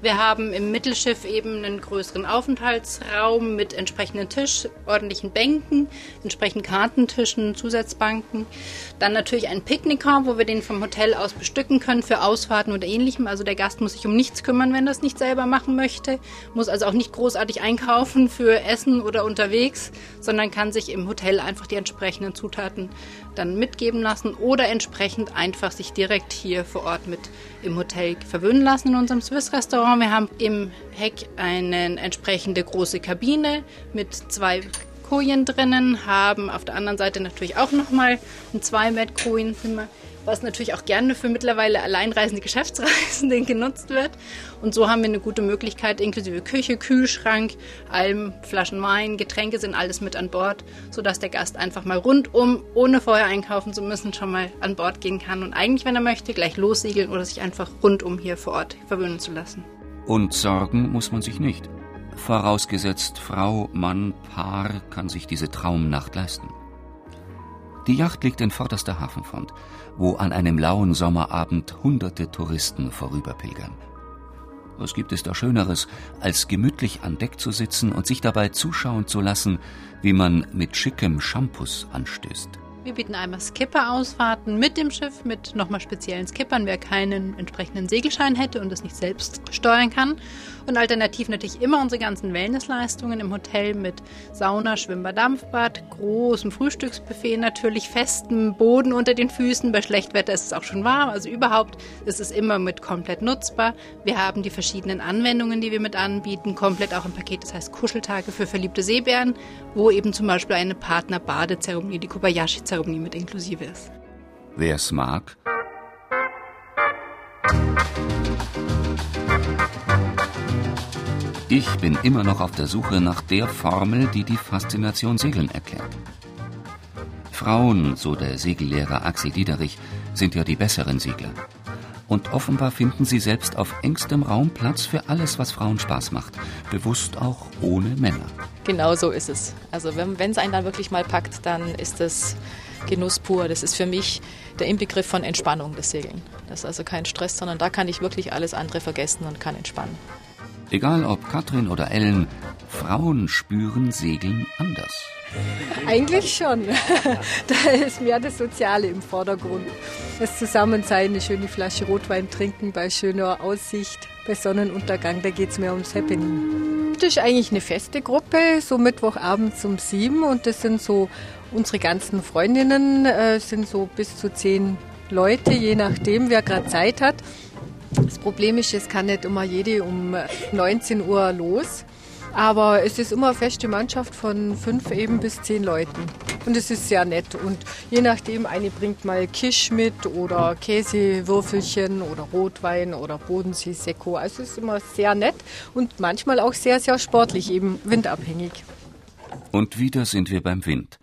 Wir haben im Mittelschiff eben einen größeren Aufenthaltsraum mit entsprechenden Tisch, ordentlichen Bänken, entsprechenden Kartentischen, Zusatzbanken. Dann natürlich ein Picknicker, wo wir den vom Hotel aus bestücken können für Ausfahrten oder ähnlichem. Also der Gast muss sich um nichts kümmern, wenn er es nicht selber machen möchte. Muss also auch nicht großartig einkaufen für Essen oder unterwegs, sondern kann sich im Hotel einfach die entsprechenden Zutaten dann mitgeben lassen oder entsprechend einfach sich direkt hier vor Ort mit im Hotel verwöhnen lassen in unserem Swiss-Restaurant. Wir haben im Heck eine entsprechende große Kabine mit zwei Kojen drinnen, haben auf der anderen Seite natürlich auch nochmal ein 2-Bett-Kojenzimmer was natürlich auch gerne für mittlerweile alleinreisende Geschäftsreisende genutzt wird. Und so haben wir eine gute Möglichkeit, inklusive Küche, Kühlschrank, allem Flaschen Wein, Getränke sind alles mit an Bord, sodass der Gast einfach mal rundum, ohne vorher einkaufen zu müssen, schon mal an Bord gehen kann und eigentlich, wenn er möchte, gleich lossegeln oder sich einfach rundum hier vor Ort verwöhnen zu lassen. Und sorgen muss man sich nicht. Vorausgesetzt, Frau, Mann, Paar kann sich diese Traumnacht leisten. Die Yacht liegt in vorderster Hafenfront, wo an einem lauen Sommerabend hunderte Touristen vorüberpilgern. Was gibt es da Schöneres, als gemütlich an Deck zu sitzen und sich dabei zuschauen zu lassen, wie man mit schickem Shampoos anstößt? Wir bieten einmal Skipper-Ausfahrten mit dem Schiff, mit nochmal speziellen Skippern, wer keinen entsprechenden Segelschein hätte und das nicht selbst steuern kann. Und alternativ natürlich immer unsere ganzen Wellnessleistungen im Hotel mit Sauna, Schwimmbad, Dampfbad, großem Frühstücksbuffet natürlich, festem Boden unter den Füßen. Bei Schlechtwetter ist es auch schon warm. Also überhaupt ist es immer mit komplett nutzbar. Wir haben die verschiedenen Anwendungen, die wir mit anbieten, komplett auch im Paket. Das heißt Kuscheltage für verliebte Seebären, wo eben zum Beispiel eine Partner-Badezeremonie, die Kobayashi-Zeremonie mit inklusive ist. Wer es mag, Ich bin immer noch auf der Suche nach der Formel, die die Faszination Segeln erklärt. Frauen, so der Segellehrer Axel Diederich, sind ja die besseren Segler. Und offenbar finden sie selbst auf engstem Raum Platz für alles, was Frauen Spaß macht. Bewusst auch ohne Männer. Genau so ist es. Also wenn es einen dann wirklich mal packt, dann ist das Genuss pur. Das ist für mich der Inbegriff von Entspannung, das Segeln. Das ist also kein Stress, sondern da kann ich wirklich alles andere vergessen und kann entspannen. Egal ob Katrin oder Ellen, Frauen spüren Segeln anders. Eigentlich schon. da ist mehr das Soziale im Vordergrund. Das Zusammensein, eine schöne Flasche Rotwein trinken bei schöner Aussicht, bei Sonnenuntergang, da geht es mehr ums Happening. Das ist eigentlich eine feste Gruppe, so Mittwochabends um sieben und das sind so unsere ganzen Freundinnen, äh, sind so bis zu zehn Leute, je nachdem, wer gerade Zeit hat. Das Problem ist, es kann nicht immer jede um 19 Uhr los. Aber es ist immer eine feste Mannschaft von fünf eben bis zehn Leuten. Und es ist sehr nett. Und je nachdem, eine bringt mal Kisch mit oder Käsewürfelchen oder Rotwein oder Bodenseesekko. Also es ist immer sehr nett und manchmal auch sehr, sehr sportlich, eben windabhängig. Und wieder sind wir beim Wind.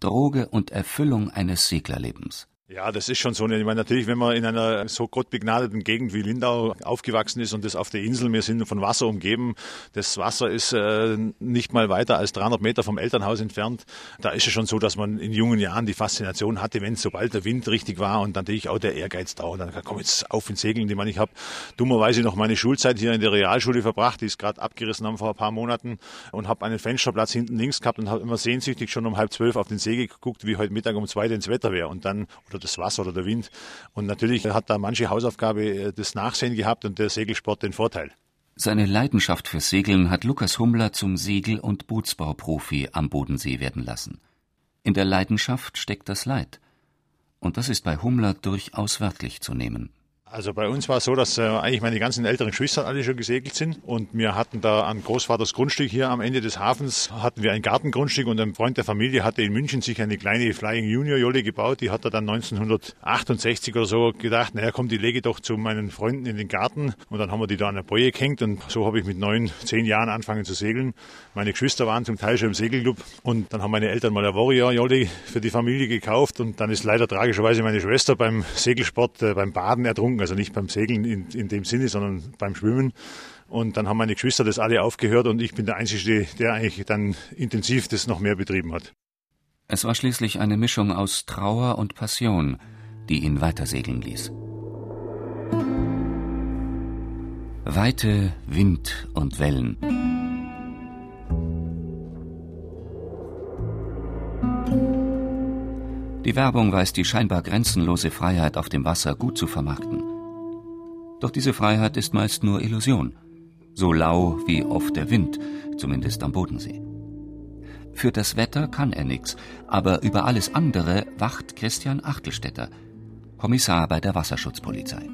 Droge und Erfüllung eines Seglerlebens. Ja, das ist schon so. Ich meine, natürlich, wenn man in einer so gottbegnadeten Gegend wie Lindau aufgewachsen ist und das auf der Insel, wir sind von Wasser umgeben. Das Wasser ist äh, nicht mal weiter als 300 Meter vom Elternhaus entfernt. Da ist es schon so, dass man in jungen Jahren die Faszination hatte, wenn sobald der Wind richtig war und natürlich auch der Ehrgeiz da und dann komm jetzt auf ins Segeln. Ich meine, ich habe dummerweise noch meine Schulzeit hier in der Realschule verbracht, die ist gerade abgerissen haben vor ein paar Monaten und habe einen Fensterplatz hinten links gehabt und habe immer sehnsüchtig schon um halb zwölf auf den See geguckt, wie heute Mittag um zwei ins Wetter wäre und dann oder das Wasser oder der Wind. Und natürlich hat da manche Hausaufgabe äh, das Nachsehen gehabt und der Segelsport den Vorteil. Seine Leidenschaft fürs Segeln hat Lukas Hummler zum Segel- und Bootsbauprofi am Bodensee werden lassen. In der Leidenschaft steckt das Leid. Und das ist bei Hummler durchaus wörtlich zu nehmen. Also bei uns war es so, dass äh, eigentlich meine ganzen älteren Geschwister alle schon gesegelt sind und wir hatten da an Großvaters Grundstück hier am Ende des Hafens hatten wir ein Gartengrundstück und ein Freund der Familie hatte in München sich eine kleine Flying Junior Jolle gebaut. Die hat er dann 1968 oder so gedacht, naja komm, die lege doch zu meinen Freunden in den Garten und dann haben wir die da an der Boje gehängt und so habe ich mit neun, zehn Jahren angefangen zu segeln. Meine Geschwister waren zum Teil schon im Segelclub und dann haben meine Eltern mal eine Warrior Jolle für die Familie gekauft und dann ist leider tragischerweise meine Schwester beim Segelsport, äh, beim Baden ertrunken also nicht beim Segeln in, in dem Sinne, sondern beim Schwimmen. Und dann haben meine Geschwister das alle aufgehört und ich bin der Einzige, der eigentlich dann intensiv das noch mehr betrieben hat. Es war schließlich eine Mischung aus Trauer und Passion, die ihn weitersegeln ließ. Weite, Wind und Wellen. Die Werbung weiß die scheinbar grenzenlose Freiheit auf dem Wasser gut zu vermarkten. Doch diese Freiheit ist meist nur Illusion, so lau wie oft der Wind, zumindest am Bodensee. Für das Wetter kann er nichts, aber über alles andere wacht Christian Achtelstädter, Kommissar bei der Wasserschutzpolizei.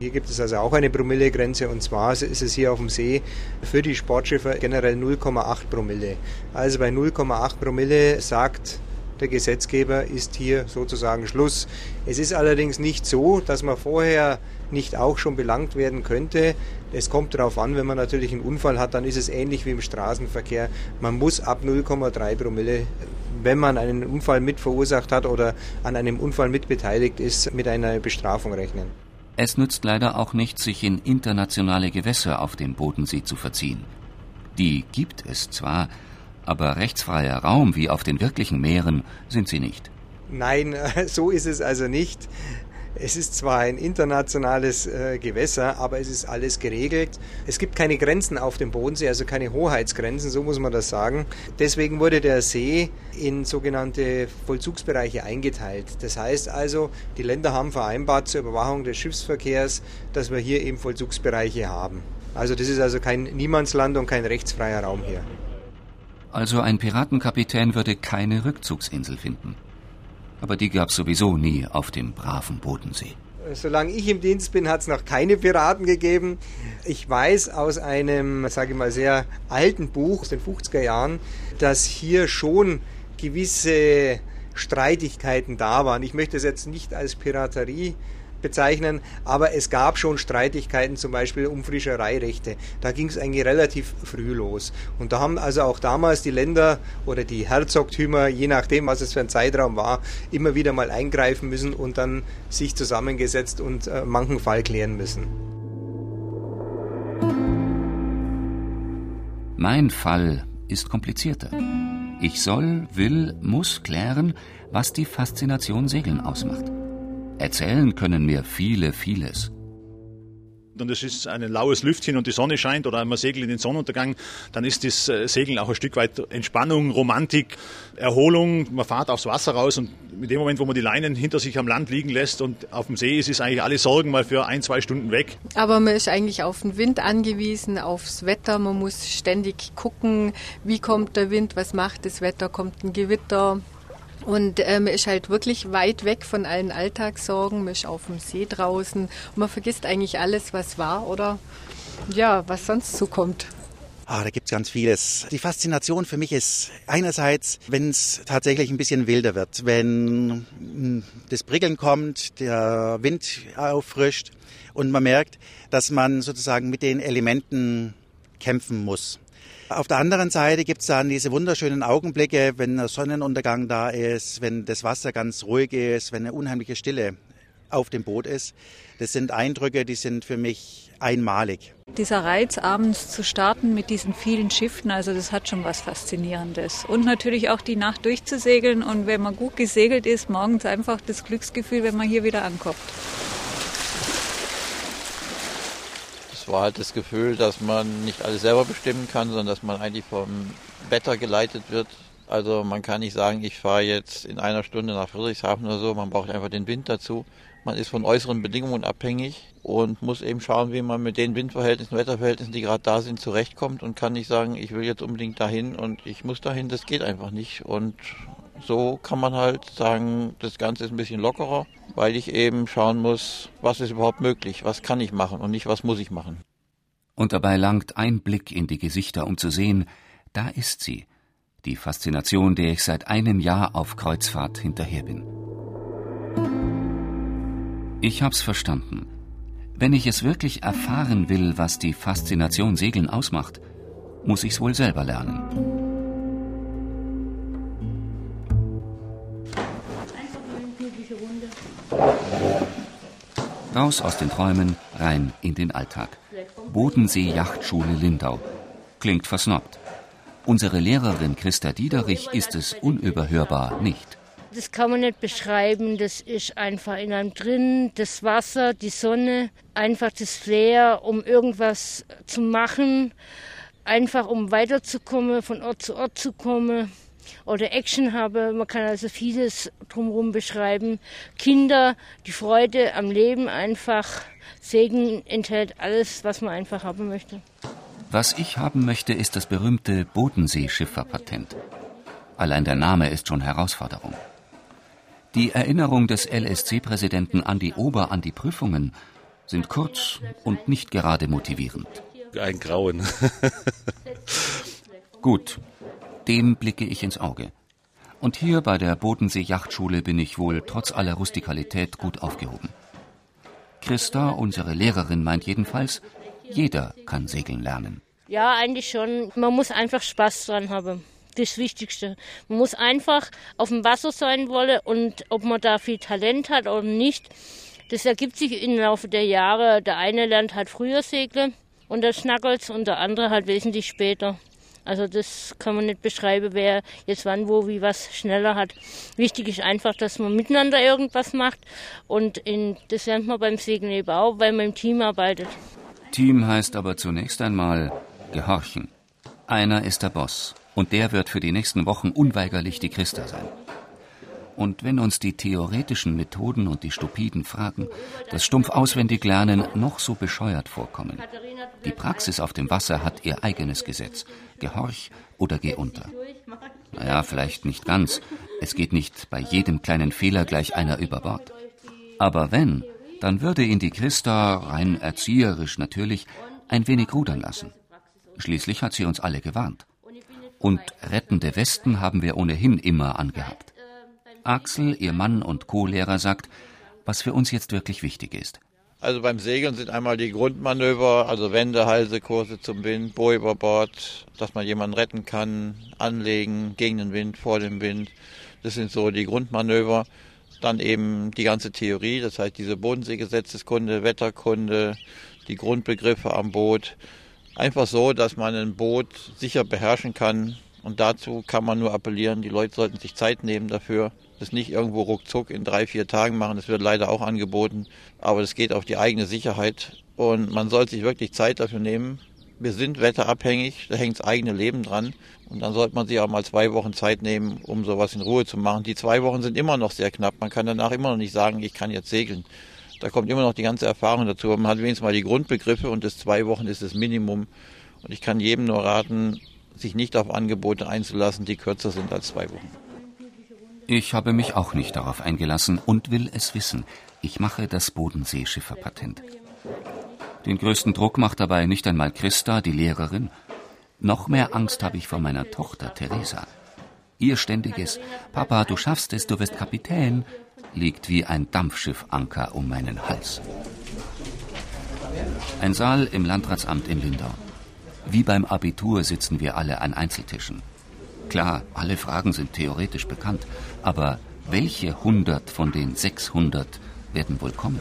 Hier gibt es also auch eine Promillegrenze und zwar ist es hier auf dem See für die Sportschiffe generell 0,8 Promille. Also bei 0,8 Promille sagt der Gesetzgeber ist hier sozusagen Schluss. Es ist allerdings nicht so, dass man vorher nicht auch schon belangt werden könnte. Es kommt darauf an, wenn man natürlich einen Unfall hat, dann ist es ähnlich wie im Straßenverkehr. Man muss ab 0,3 Promille, wenn man einen Unfall mit verursacht hat oder an einem Unfall mitbeteiligt ist, mit einer Bestrafung rechnen. Es nützt leider auch nicht, sich in internationale Gewässer auf dem Bodensee zu verziehen. Die gibt es zwar, aber rechtsfreier Raum wie auf den wirklichen Meeren sind sie nicht. Nein, so ist es also nicht. Es ist zwar ein internationales äh, Gewässer, aber es ist alles geregelt. Es gibt keine Grenzen auf dem Bodensee, also keine Hoheitsgrenzen, so muss man das sagen. Deswegen wurde der See in sogenannte Vollzugsbereiche eingeteilt. Das heißt also, die Länder haben vereinbart zur Überwachung des Schiffsverkehrs, dass wir hier eben Vollzugsbereiche haben. Also das ist also kein Niemandsland und kein rechtsfreier Raum hier. Also ein Piratenkapitän würde keine Rückzugsinsel finden aber die gab es sowieso nie auf dem braven Bodensee. Solange ich im Dienst bin, hat es noch keine Piraten gegeben. Ich weiß aus einem, sage ich mal, sehr alten Buch aus den 50er Jahren, dass hier schon gewisse Streitigkeiten da waren. Ich möchte es jetzt nicht als Piraterie bezeichnen, aber es gab schon Streitigkeiten zum Beispiel um Fischereirechte. Da ging es eigentlich relativ früh los. Und da haben also auch damals die Länder oder die Herzogtümer, je nachdem, was es für ein Zeitraum war, immer wieder mal eingreifen müssen und dann sich zusammengesetzt und äh, manchen Fall klären müssen. Mein Fall ist komplizierter. Ich soll, will, muss klären, was die Faszination Segeln ausmacht. Erzählen können mir viele vieles. Und es ist ein laues Lüftchen und die Sonne scheint oder man segelt in den Sonnenuntergang, dann ist das äh, Segeln auch ein Stück weit Entspannung, Romantik, Erholung. Man fährt aufs Wasser raus und mit dem Moment, wo man die Leinen hinter sich am Land liegen lässt und auf dem See ist, ist eigentlich alle Sorgen mal für ein, zwei Stunden weg. Aber man ist eigentlich auf den Wind angewiesen, aufs Wetter. Man muss ständig gucken, wie kommt der Wind, was macht das Wetter, kommt ein Gewitter. Und äh, man ist halt wirklich weit weg von allen Alltagssorgen. Man ist auf dem See draußen und man vergisst eigentlich alles, was war oder ja, was sonst zukommt. Ah, da gibt's ganz vieles. Die Faszination für mich ist einerseits, wenn es tatsächlich ein bisschen wilder wird, wenn hm, das Prickeln kommt, der Wind auffrischt und man merkt, dass man sozusagen mit den Elementen kämpfen muss. Auf der anderen Seite gibt es dann diese wunderschönen Augenblicke, wenn der Sonnenuntergang da ist, wenn das Wasser ganz ruhig ist, wenn eine unheimliche Stille auf dem Boot ist. Das sind Eindrücke, die sind für mich einmalig. Dieser Reiz, abends zu starten mit diesen vielen Schiffen, also das hat schon was Faszinierendes. Und natürlich auch die Nacht durchzusegeln und wenn man gut gesegelt ist, morgens einfach das Glücksgefühl, wenn man hier wieder ankommt. War halt das Gefühl, dass man nicht alles selber bestimmen kann, sondern dass man eigentlich vom Wetter geleitet wird. Also man kann nicht sagen, ich fahre jetzt in einer Stunde nach Friedrichshafen oder so, man braucht einfach den Wind dazu. Man ist von äußeren Bedingungen abhängig und muss eben schauen, wie man mit den Windverhältnissen, Wetterverhältnissen, die gerade da sind, zurechtkommt und kann nicht sagen, ich will jetzt unbedingt dahin und ich muss dahin, das geht einfach nicht. Und so kann man halt sagen, das Ganze ist ein bisschen lockerer, weil ich eben schauen muss, was ist überhaupt möglich, was kann ich machen und nicht, was muss ich machen. Und dabei langt ein Blick in die Gesichter, um zu sehen, da ist sie, die Faszination, der ich seit einem Jahr auf Kreuzfahrt hinterher bin. Ich hab's verstanden. Wenn ich es wirklich erfahren will, was die Faszination Segeln ausmacht, muss ich's wohl selber lernen. Raus aus den Träumen, rein in den Alltag. Bodensee-Yachtschule Lindau. Klingt versnobbt. Unsere Lehrerin Christa Diederich ist es unüberhörbar nicht. Das kann man nicht beschreiben. Das ist einfach in einem drin. Das Wasser, die Sonne, einfach das Flair, um irgendwas zu machen. Einfach um weiterzukommen, von Ort zu Ort zu kommen oder Action habe. Man kann also vieles drumherum beschreiben. Kinder, die Freude am Leben einfach. Segen enthält alles, was man einfach haben möchte. Was ich haben möchte, ist das berühmte Bodenseeschifferpatent. Allein der Name ist schon Herausforderung. Die Erinnerung des LSC-Präsidenten Andi Ober an die Prüfungen sind kurz und nicht gerade motivierend. Ein Grauen. Gut, dem blicke ich ins Auge. Und hier bei der Bodensee-Yachtschule bin ich wohl trotz aller Rustikalität gut aufgehoben. Christa, unsere Lehrerin, meint jedenfalls, jeder kann segeln lernen. Ja, eigentlich schon. Man muss einfach Spaß dran haben. Das Wichtigste. Man muss einfach auf dem Wasser sein wollen und ob man da viel Talent hat oder nicht, das ergibt sich im Laufe der Jahre. Der eine lernt halt früher segeln und der schnackelt und der andere halt wesentlich später. Also das kann man nicht beschreiben, wer jetzt wann, wo, wie was schneller hat. Wichtig ist einfach, dass man miteinander irgendwas macht und in, das lernt man beim Segeln eben auch, weil man im Team arbeitet. Team heißt aber zunächst einmal gehorchen. Einer ist der Boss und der wird für die nächsten Wochen unweigerlich die Christa sein. Und wenn uns die theoretischen Methoden und die stupiden Fragen, das stumpf auswendig lernen, noch so bescheuert vorkommen, die Praxis auf dem Wasser hat ihr eigenes Gesetz. Gehorch oder geh unter. Naja, vielleicht nicht ganz. Es geht nicht bei jedem kleinen Fehler gleich einer über Bord. Aber wenn, dann würde ihn die Christa, rein erzieherisch natürlich, ein wenig rudern lassen. Schließlich hat sie uns alle gewarnt. Und rettende Westen haben wir ohnehin immer angehabt. Axel, ihr Mann und Co-Lehrer, sagt, was für uns jetzt wirklich wichtig ist. Also beim Segeln sind einmal die Grundmanöver, also Wende, Halse, Kurse zum Wind, Bohr über Bord, dass man jemanden retten kann, anlegen, gegen den Wind, vor dem Wind. Das sind so die Grundmanöver. Dann eben die ganze Theorie, das heißt diese Bodenseegesetzeskunde, Wetterkunde, die Grundbegriffe am Boot. Einfach so, dass man ein Boot sicher beherrschen kann. Und dazu kann man nur appellieren, die Leute sollten sich Zeit nehmen dafür das nicht irgendwo ruckzuck in drei, vier Tagen machen. Das wird leider auch angeboten. Aber das geht auf die eigene Sicherheit. Und man soll sich wirklich Zeit dafür nehmen. Wir sind wetterabhängig, da hängt das eigene Leben dran. Und dann sollte man sich auch mal zwei Wochen Zeit nehmen, um sowas in Ruhe zu machen. Die zwei Wochen sind immer noch sehr knapp. Man kann danach immer noch nicht sagen, ich kann jetzt segeln. Da kommt immer noch die ganze Erfahrung dazu. Man hat wenigstens mal die Grundbegriffe und das zwei Wochen ist das Minimum. Und ich kann jedem nur raten, sich nicht auf Angebote einzulassen, die kürzer sind als zwei Wochen. Ich habe mich auch nicht darauf eingelassen und will es wissen. Ich mache das Bodenseeschifferpatent. Den größten Druck macht dabei nicht einmal Christa, die Lehrerin. Noch mehr Angst habe ich vor meiner Tochter Theresa. Ihr ständiges Papa, du schaffst es, du wirst Kapitän, liegt wie ein Dampfschiffanker um meinen Hals. Ein Saal im Landratsamt in Lindau. Wie beim Abitur sitzen wir alle an Einzeltischen. Klar, alle Fragen sind theoretisch bekannt, aber welche hundert von den 600 werden wohl kommen?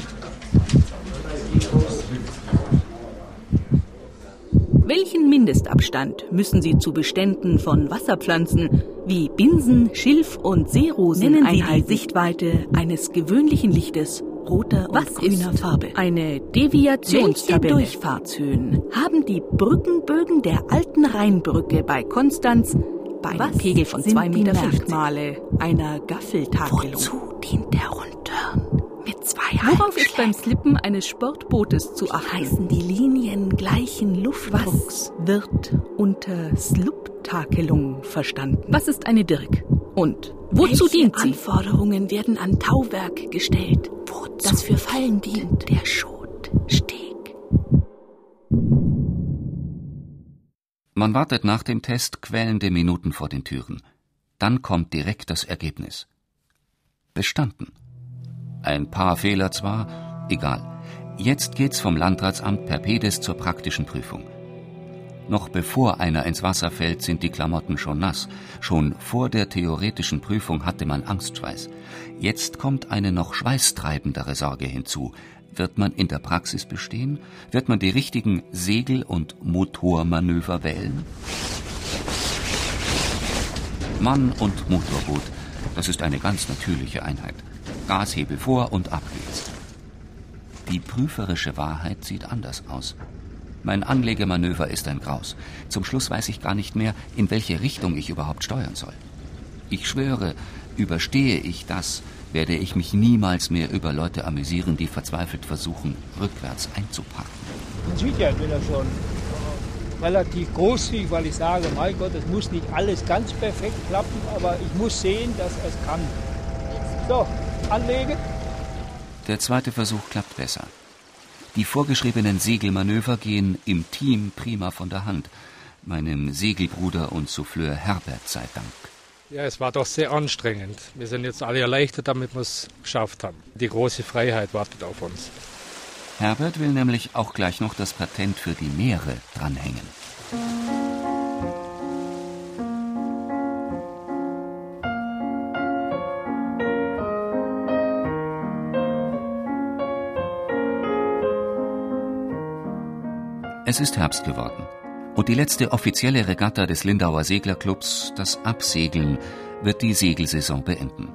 Welchen Mindestabstand müssen Sie zu Beständen von Wasserpflanzen wie Binsen, Schilf und Seerosen Nennen Sie einhalten? die Sichtweite eines gewöhnlichen Lichtes roter und Was grüner ist Farbe. Eine Deviationstabelle. Welche Durchfahrtshöhen haben die Brückenbögen der alten Rheinbrücke bei Konstanz bei einem Pegel von 2,50 Meter Merkmale einer Gaffeltakelung. Wozu dient der Rundturn? Mit zwei Worauf ist beim Slippen eines Sportbootes zu achten? Heißen die Linien gleichen Luftdrucks? Was wird unter Sluptakelung verstanden? Was ist eine Dirk? Und wozu Welche dient sie? Anforderungen werden an Tauwerk gestellt, wozu das für Fallen dient? Der Schotsteg. Man wartet nach dem Test quälende Minuten vor den Türen. Dann kommt direkt das Ergebnis. Bestanden. Ein paar Fehler zwar, egal. Jetzt geht's vom Landratsamt per Pedes zur praktischen Prüfung. Noch bevor einer ins Wasser fällt, sind die Klamotten schon nass. Schon vor der theoretischen Prüfung hatte man Angstschweiß. Jetzt kommt eine noch schweißtreibendere Sorge hinzu. Wird man in der Praxis bestehen? Wird man die richtigen Segel- und Motormanöver wählen? Mann und Motorboot, das ist eine ganz natürliche Einheit. Gashebel vor und ab geht's. Die prüferische Wahrheit sieht anders aus. Mein Anlegemanöver ist ein Graus. Zum Schluss weiß ich gar nicht mehr, in welche Richtung ich überhaupt steuern soll. Ich schwöre, überstehe ich das, werde ich mich niemals mehr über Leute amüsieren, die verzweifelt versuchen, rückwärts einzupacken. Man sieht ja, ich bin ja schon relativ großzügig, weil ich sage, mein Gott, es muss nicht alles ganz perfekt klappen, aber ich muss sehen, dass es kann. So, anlegen. Der zweite Versuch klappt besser. Die vorgeschriebenen Segelmanöver gehen im Team prima von der Hand. Meinem Segelbruder und Souffleur Herbert sei Dank. Ja, es war doch sehr anstrengend. Wir sind jetzt alle erleichtert, damit wir es geschafft haben. Die große Freiheit wartet auf uns. Herbert will nämlich auch gleich noch das Patent für die Meere dranhängen. Es ist Herbst geworden. Und die letzte offizielle Regatta des Lindauer Seglerclubs, das Absegeln, wird die Segelsaison beenden.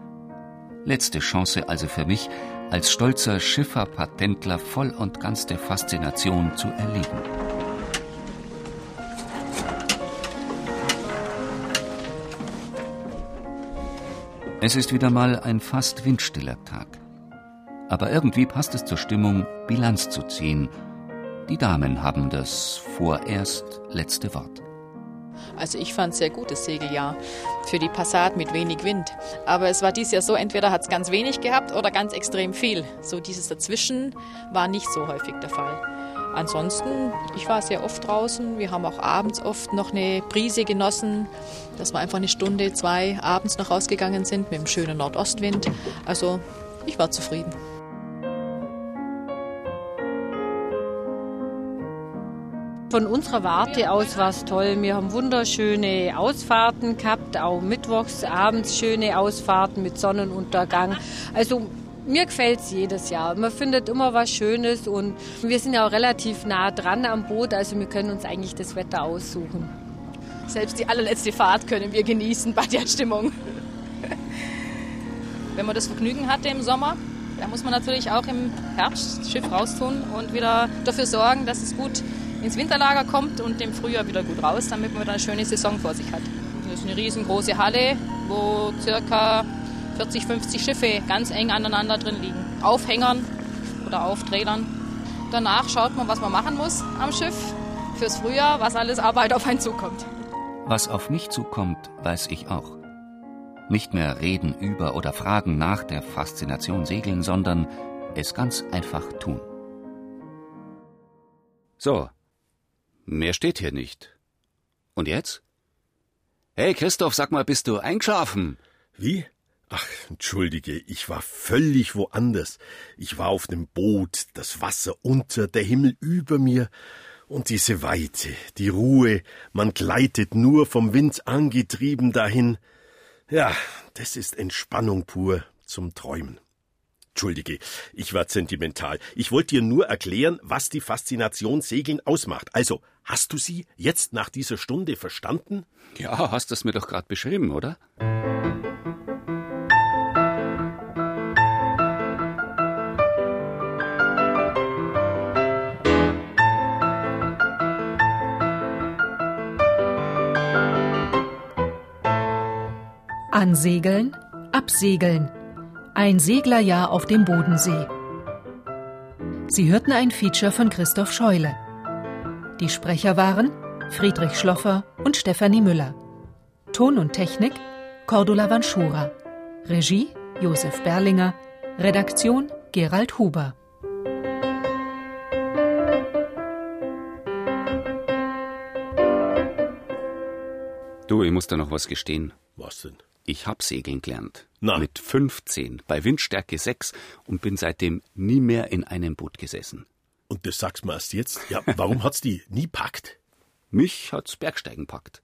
Letzte Chance also für mich, als stolzer Schiffer-Patentler voll und ganz der Faszination zu erleben. Es ist wieder mal ein fast windstiller Tag. Aber irgendwie passt es zur Stimmung, Bilanz zu ziehen. Die Damen haben das vorerst letzte Wort. Also ich fand es sehr gutes Segeljahr für die Passat mit wenig Wind. Aber es war dieses Jahr so, entweder hat es ganz wenig gehabt oder ganz extrem viel. So dieses Dazwischen war nicht so häufig der Fall. Ansonsten, ich war sehr oft draußen. Wir haben auch abends oft noch eine Brise genossen, dass wir einfach eine Stunde, zwei abends noch rausgegangen sind mit einem schönen Nordostwind. Also ich war zufrieden. Von unserer Warte aus war es toll. Wir haben wunderschöne Ausfahrten gehabt, auch mittwochs abends schöne Ausfahrten mit Sonnenuntergang. Also mir gefällt es jedes Jahr. Man findet immer was Schönes und wir sind ja auch relativ nah dran am Boot, also wir können uns eigentlich das Wetter aussuchen. Selbst die allerletzte Fahrt können wir genießen bei der Stimmung. Wenn man das Vergnügen hatte im Sommer, dann muss man natürlich auch im Herbst das Schiff raustun und wieder dafür sorgen, dass es gut ins Winterlager kommt und im Frühjahr wieder gut raus, damit man wieder eine schöne Saison vor sich hat. Das ist eine riesengroße Halle, wo circa 40, 50 Schiffe ganz eng aneinander drin liegen. Aufhängern oder Aufträdern. Danach schaut man, was man machen muss am Schiff fürs Frühjahr, was alles Arbeit auf einen zukommt. Was auf mich zukommt, weiß ich auch. Nicht mehr reden über oder fragen nach der Faszination Segeln, sondern es ganz einfach tun. So, Mehr steht hier nicht. Und jetzt? Hey Christoph, sag mal, bist du eingeschlafen? Wie? Ach, entschuldige, ich war völlig woanders. Ich war auf dem Boot, das Wasser unter, der Himmel über mir und diese Weite, die Ruhe, man gleitet nur vom Wind angetrieben dahin. Ja, das ist Entspannung pur zum Träumen. Entschuldige, ich war sentimental. Ich wollte dir nur erklären, was die Faszination Segeln ausmacht. Also, hast du sie jetzt nach dieser Stunde verstanden? Ja, hast es mir doch gerade beschrieben, oder? Ansegeln, absegeln ein Seglerjahr auf dem Bodensee. Sie hörten ein Feature von Christoph Scheule. Die Sprecher waren Friedrich Schloffer und Stefanie Müller. Ton und Technik Cordula Vanschura. Regie Josef Berlinger. Redaktion Gerald Huber. Du, ich muss da noch was gestehen. Was denn? Ich hab segeln gelernt. Na. Mit 15, bei Windstärke 6 und bin seitdem nie mehr in einem Boot gesessen. Und das sagst du mir erst jetzt? Ja, warum hat's die nie packt? Mich hat's Bergsteigen packt.